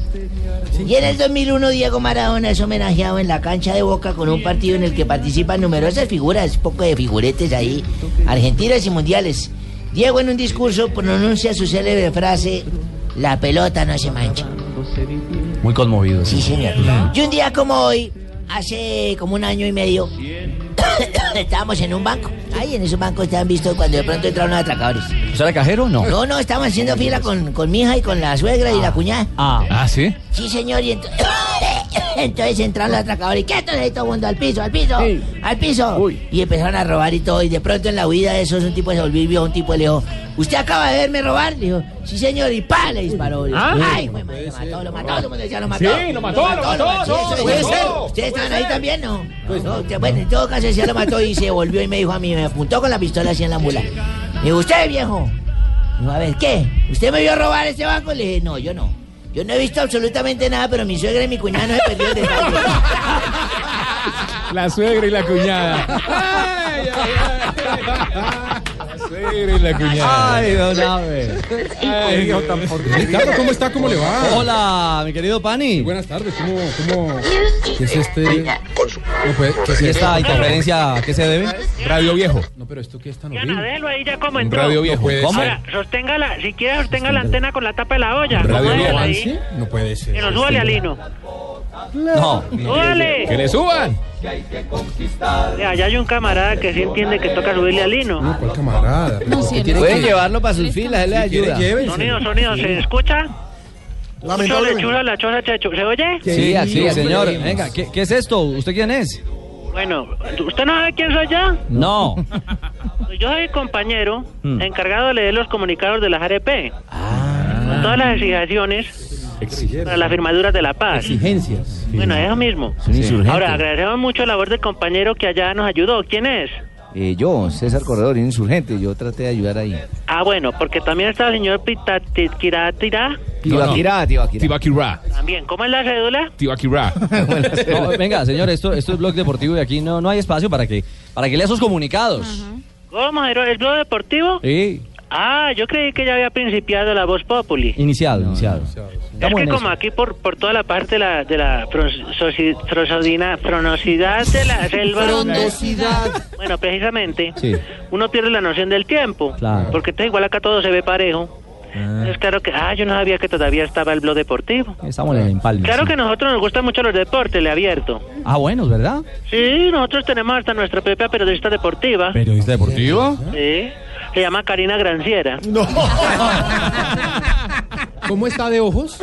Y en el 2001 Diego Maradona es homenajeado en la cancha de Boca con un partido en el que participan numerosas figuras, poco de figuretes ahí, argentinas y mundiales. Diego en un discurso pronuncia su célebre frase, la pelota no se mancha.
Muy conmovido.
Sí, señor. Y un día como hoy, hace como un año y medio, estábamos en un banco. Ahí en esos bancos te han visto cuando de pronto entraron los atracadores.
¿Usted era cajero o no?
No, no, estábamos haciendo fila con, con mi hija y con la suegra y la cuñada.
Ah.
Ah, ¿sí?
Sí, señor, y ento- entonces entraron los atracadores y quietos ahí todo el mundo al piso, al piso, al piso. Y empezaron a robar y todo. Y de pronto en la huida de esos, un tipo se volvió y vio a un tipo y le dijo, ¿usted acaba de verme robar? Le dijo, sí, señor, y pa, le disparó.
¿Ah?
Ay, güey, madre, lo mató, lo mató, todo el mundo decía, lo mató.
Sí, lo mató, lo mató, no, lo mató.
¿Ustedes estaban ahí también, no? No, usted- bueno, en todo caso decía, lo mató y se volvió y me dijo a mí, me apuntó con la pistola así en la mula. Me dijo, ¿usted, viejo? Dijo, a ver, ¿qué? ¿Usted me vio robar ese banco? Le dije, no, yo no. Yo no he visto absolutamente nada, pero mi suegra y mi cuñada no se perdió el detalle.
La suegra y la cuñada. Ay, ay, ay. La suegra y la cuñada.
Ay, don Abe.
Ay, hijo tan
Ricardo, ¿cómo está? ¿Cómo le va?
Hola, mi querido Pani.
Buenas tardes, ¿cómo, cómo, qué es este? No puede, ¿qué es
¿Y esta interferencia a qué se debe?
Radio viejo.
No, pero esto qué es tan
Ya
horrible.
Nadelo ahí ya como entró.
radio viejo.
¿Cómo?
Ahora, sosténgala, si quiere sostenga la antena con la tapa de la olla.
Radio
Súbale
viejo.
ahí.
No puede ser.
Que nos súbale al hino.
No.
¡Súbale!
¡Que le suban!
Ya, allá hay un camarada que sí entiende que toca subirle al hino.
No, ¿cuál camarada?
Pueden llevarlo para sus filas, él le ayuda.
Sonido, sonido, ¿se escucha? Mucho lechuga, la choza, chechu. ¿Se oye?
Sí, así, señor. Venga, ¿qué, qué es esto? ¿Usted quién es?
Bueno, ¿usted no sabe quién soy yo?
No.
Yo soy compañero
Mm.
encargado de leer los comunicados de las ARP. Con todas las exigencias para las firmaduras de la paz.
Exigencias.
Bueno, eso mismo. Ahora, agradecemos mucho la labor del compañero que allá nos ayudó. ¿Quién es?
Eh, yo, César Corredor, insurgente, yo traté de ayudar ahí.
Ah, bueno, porque también está el señor Pitatirá.
Tibaquirá, Tibaquirá.
Tibaquirá.
También, ¿cómo es la cédula?
Tibaquirá.
No, venga, señor, esto, esto es blog deportivo y aquí no, no hay espacio para que, para que lea sus comunicados.
¿Cómo? ¿El blog deportivo?
Sí,
Ah, yo creí que ya había principiado la voz populi.
iniciado, iniciado.
Es que como
eso.
aquí por, por toda la parte de la, de la frosodina- fronosidad de la selva... Bueno, precisamente,
Sí.
uno pierde la noción del tiempo.
Claro.
Porque entonces igual acá todo se ve parejo. Es claro que, ah, yo no sabía que todavía estaba el blog deportivo.
Estamos en el empalme.
Claro
sí.
que a nosotros nos gustan mucho los deportes, le abierto.
Ah, bueno, ¿verdad?
Sí, nosotros tenemos hasta nuestra propia periodista deportiva.
¿Periodista deportivo?
Sí. Se llama Karina Granciera.
¿Cómo está de ojos?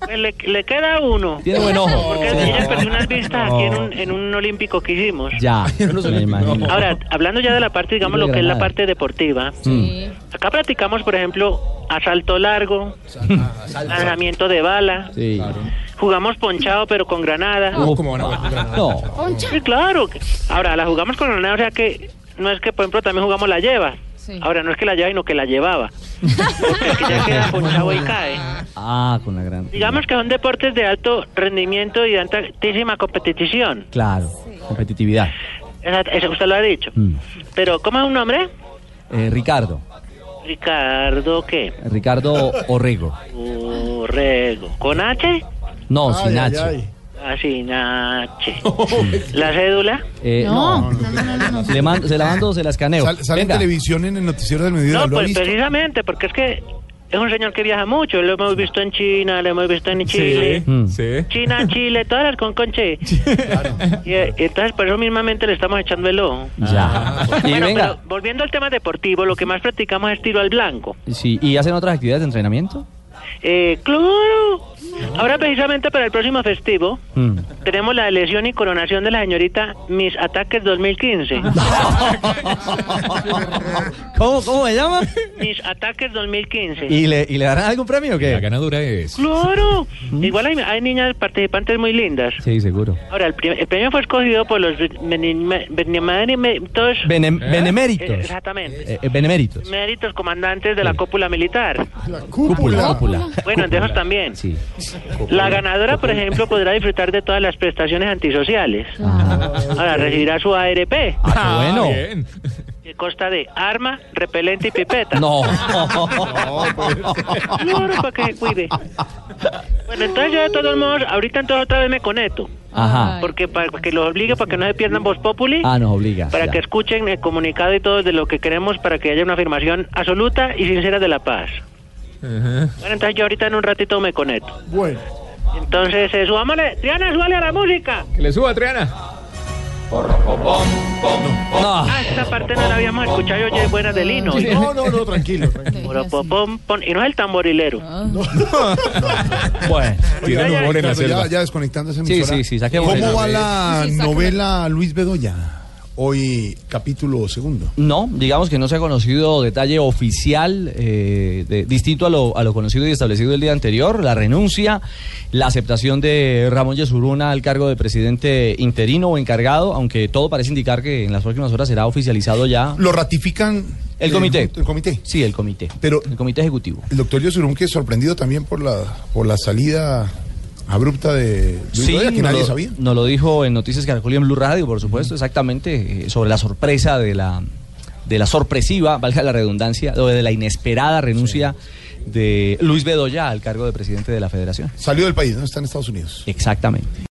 Pues Le, le queda uno.
Tiene buen ojo.
Porque
Sí.
ella perdió unas vistas aquí en un, en un olímpico que hicimos.
Ya, me imagino.
Ahora, hablando ya de la parte, digamos, lo que es la parte deportiva.
Sí.
Acá practicamos, por ejemplo, asalto largo, lanzamiento de bala.
Sí.
Jugamos ponchado, pero con granada.
No, ¿cómo van a jugar con granada?
No.
Sí, claro. Ahora, la jugamos con granada, o sea que no es que, por ejemplo, también jugamos la lleva. Ahora, no es que la lleva, sino que la llevaba. Porque aquí ya queda ponchado y cae.
Ah, con la gran.
Digamos que son deportes de alto rendimiento y de altísima competición.
Claro, competitividad.
Eso usted lo ha dicho.
Mm.
Pero, ¿cómo es un nombre?
Eh, Ricardo,
Ricardo, ¿qué?
Ricardo Orrego.
Urrego. ¿Con H?
No, sin H.
Ah, sin H. ¿La cédula?
Eh, no. Le mando- se la mando, se la escaneo.
Sal- sale en
Venga.
televisión en el noticiero del mediodía,
No,
¿lo ha
pues
visto?
precisamente, porque es que es un señor que viaja mucho. Lo hemos visto en China, lo hemos visto en Chile.
Sí.
China, Chile, todas las con conche. Y, eh, entonces, por eso mismamente le estamos echando el ojo.
Ya. Y
Bueno,
venga,
pero volviendo al tema deportivo, lo que más practicamos es tiro al blanco.
sí, ¿y hacen otras actividades de entrenamiento?
Eh, claro. Ahora precisamente para el próximo festivo
Mm.
tenemos la elección y coronación de la señorita Mis Ataques 2015.
¿Cómo, cómo se llama?
Mis Ataques 2015.
¿Y le, ¿Y le darán algún premio o qué?
La ganadora es.
Claro. Igual hay, hay niñas participantes muy lindas.
Sí, seguro.
Ahora, el, el premio fue escogido por los benime- benime- todos-
Benem-
Eh,
beneméritos.
Exactamente.
Eh, eh, beneméritos.
Méritos comandantes de la cúpula militar.
Cúpula. Cúpula.
Bueno, de esos también.
Sí.
La ganadora, por ejemplo, podrá disfrutar de todas las prestaciones antisociales. Ahora, recibirá su ARP.
Ah, qué bueno.
Bien.
Que consta de arma, repelente y pipeta.
No.
Claro, para que cuide. Bueno, entonces yo de todos modos, ahorita entonces otra vez me conecto.
Ajá.
Porque para que los obligue, para que no se pierdan Voz Populi.
Ah, nos obliga.
Para
ya.
que escuchen el comunicado y todo de lo que queremos para que haya una afirmación absoluta y sincera de la paz. Bueno, entonces yo ahorita en un ratito me conecto.
Bueno.
Entonces, eh, subámosle. Triana, súbale a la música.
Que le suba, Triana.
Ah, esta parte no la habíamos escuchado yo ya es buena de Lino.
No, no, no, tranquilo. tranquilo.
Y no es el tamborilero.
Bueno.
Ya,
en la
Claro,
selva.
ya, ya desconectando esa
Sí,
emisora.
sí, sí,
¿Cómo va la novela Luis Bedoya? Hoy capítulo segundo.
No, digamos que no se ha conocido detalle oficial eh, de- distinto a lo, a lo conocido y establecido el día anterior, la renuncia, la aceptación de Ramón Yesuruna al cargo de presidente interino o encargado, aunque todo parece indicar que en las próximas horas será oficializado ya
Lo ratifican
el comité.
El, comité.
Sí, el comité.
Pero
el comité ejecutivo.
el doctor Yosurum que sorprendido también por la por la salida abrupta de Luis Bedoya, que nadie
lo,
sabía.
Nos lo dijo en Noticias Caracol y en Blue Radio, por supuesto, exactamente, eh, sobre la sorpresa de la, de la sorpresiva, valga la redundancia, o de la inesperada renuncia de Luis Bedoya al cargo de presidente de la federación.
Salió del país, ¿no? Está en Estados Unidos.
Exactamente.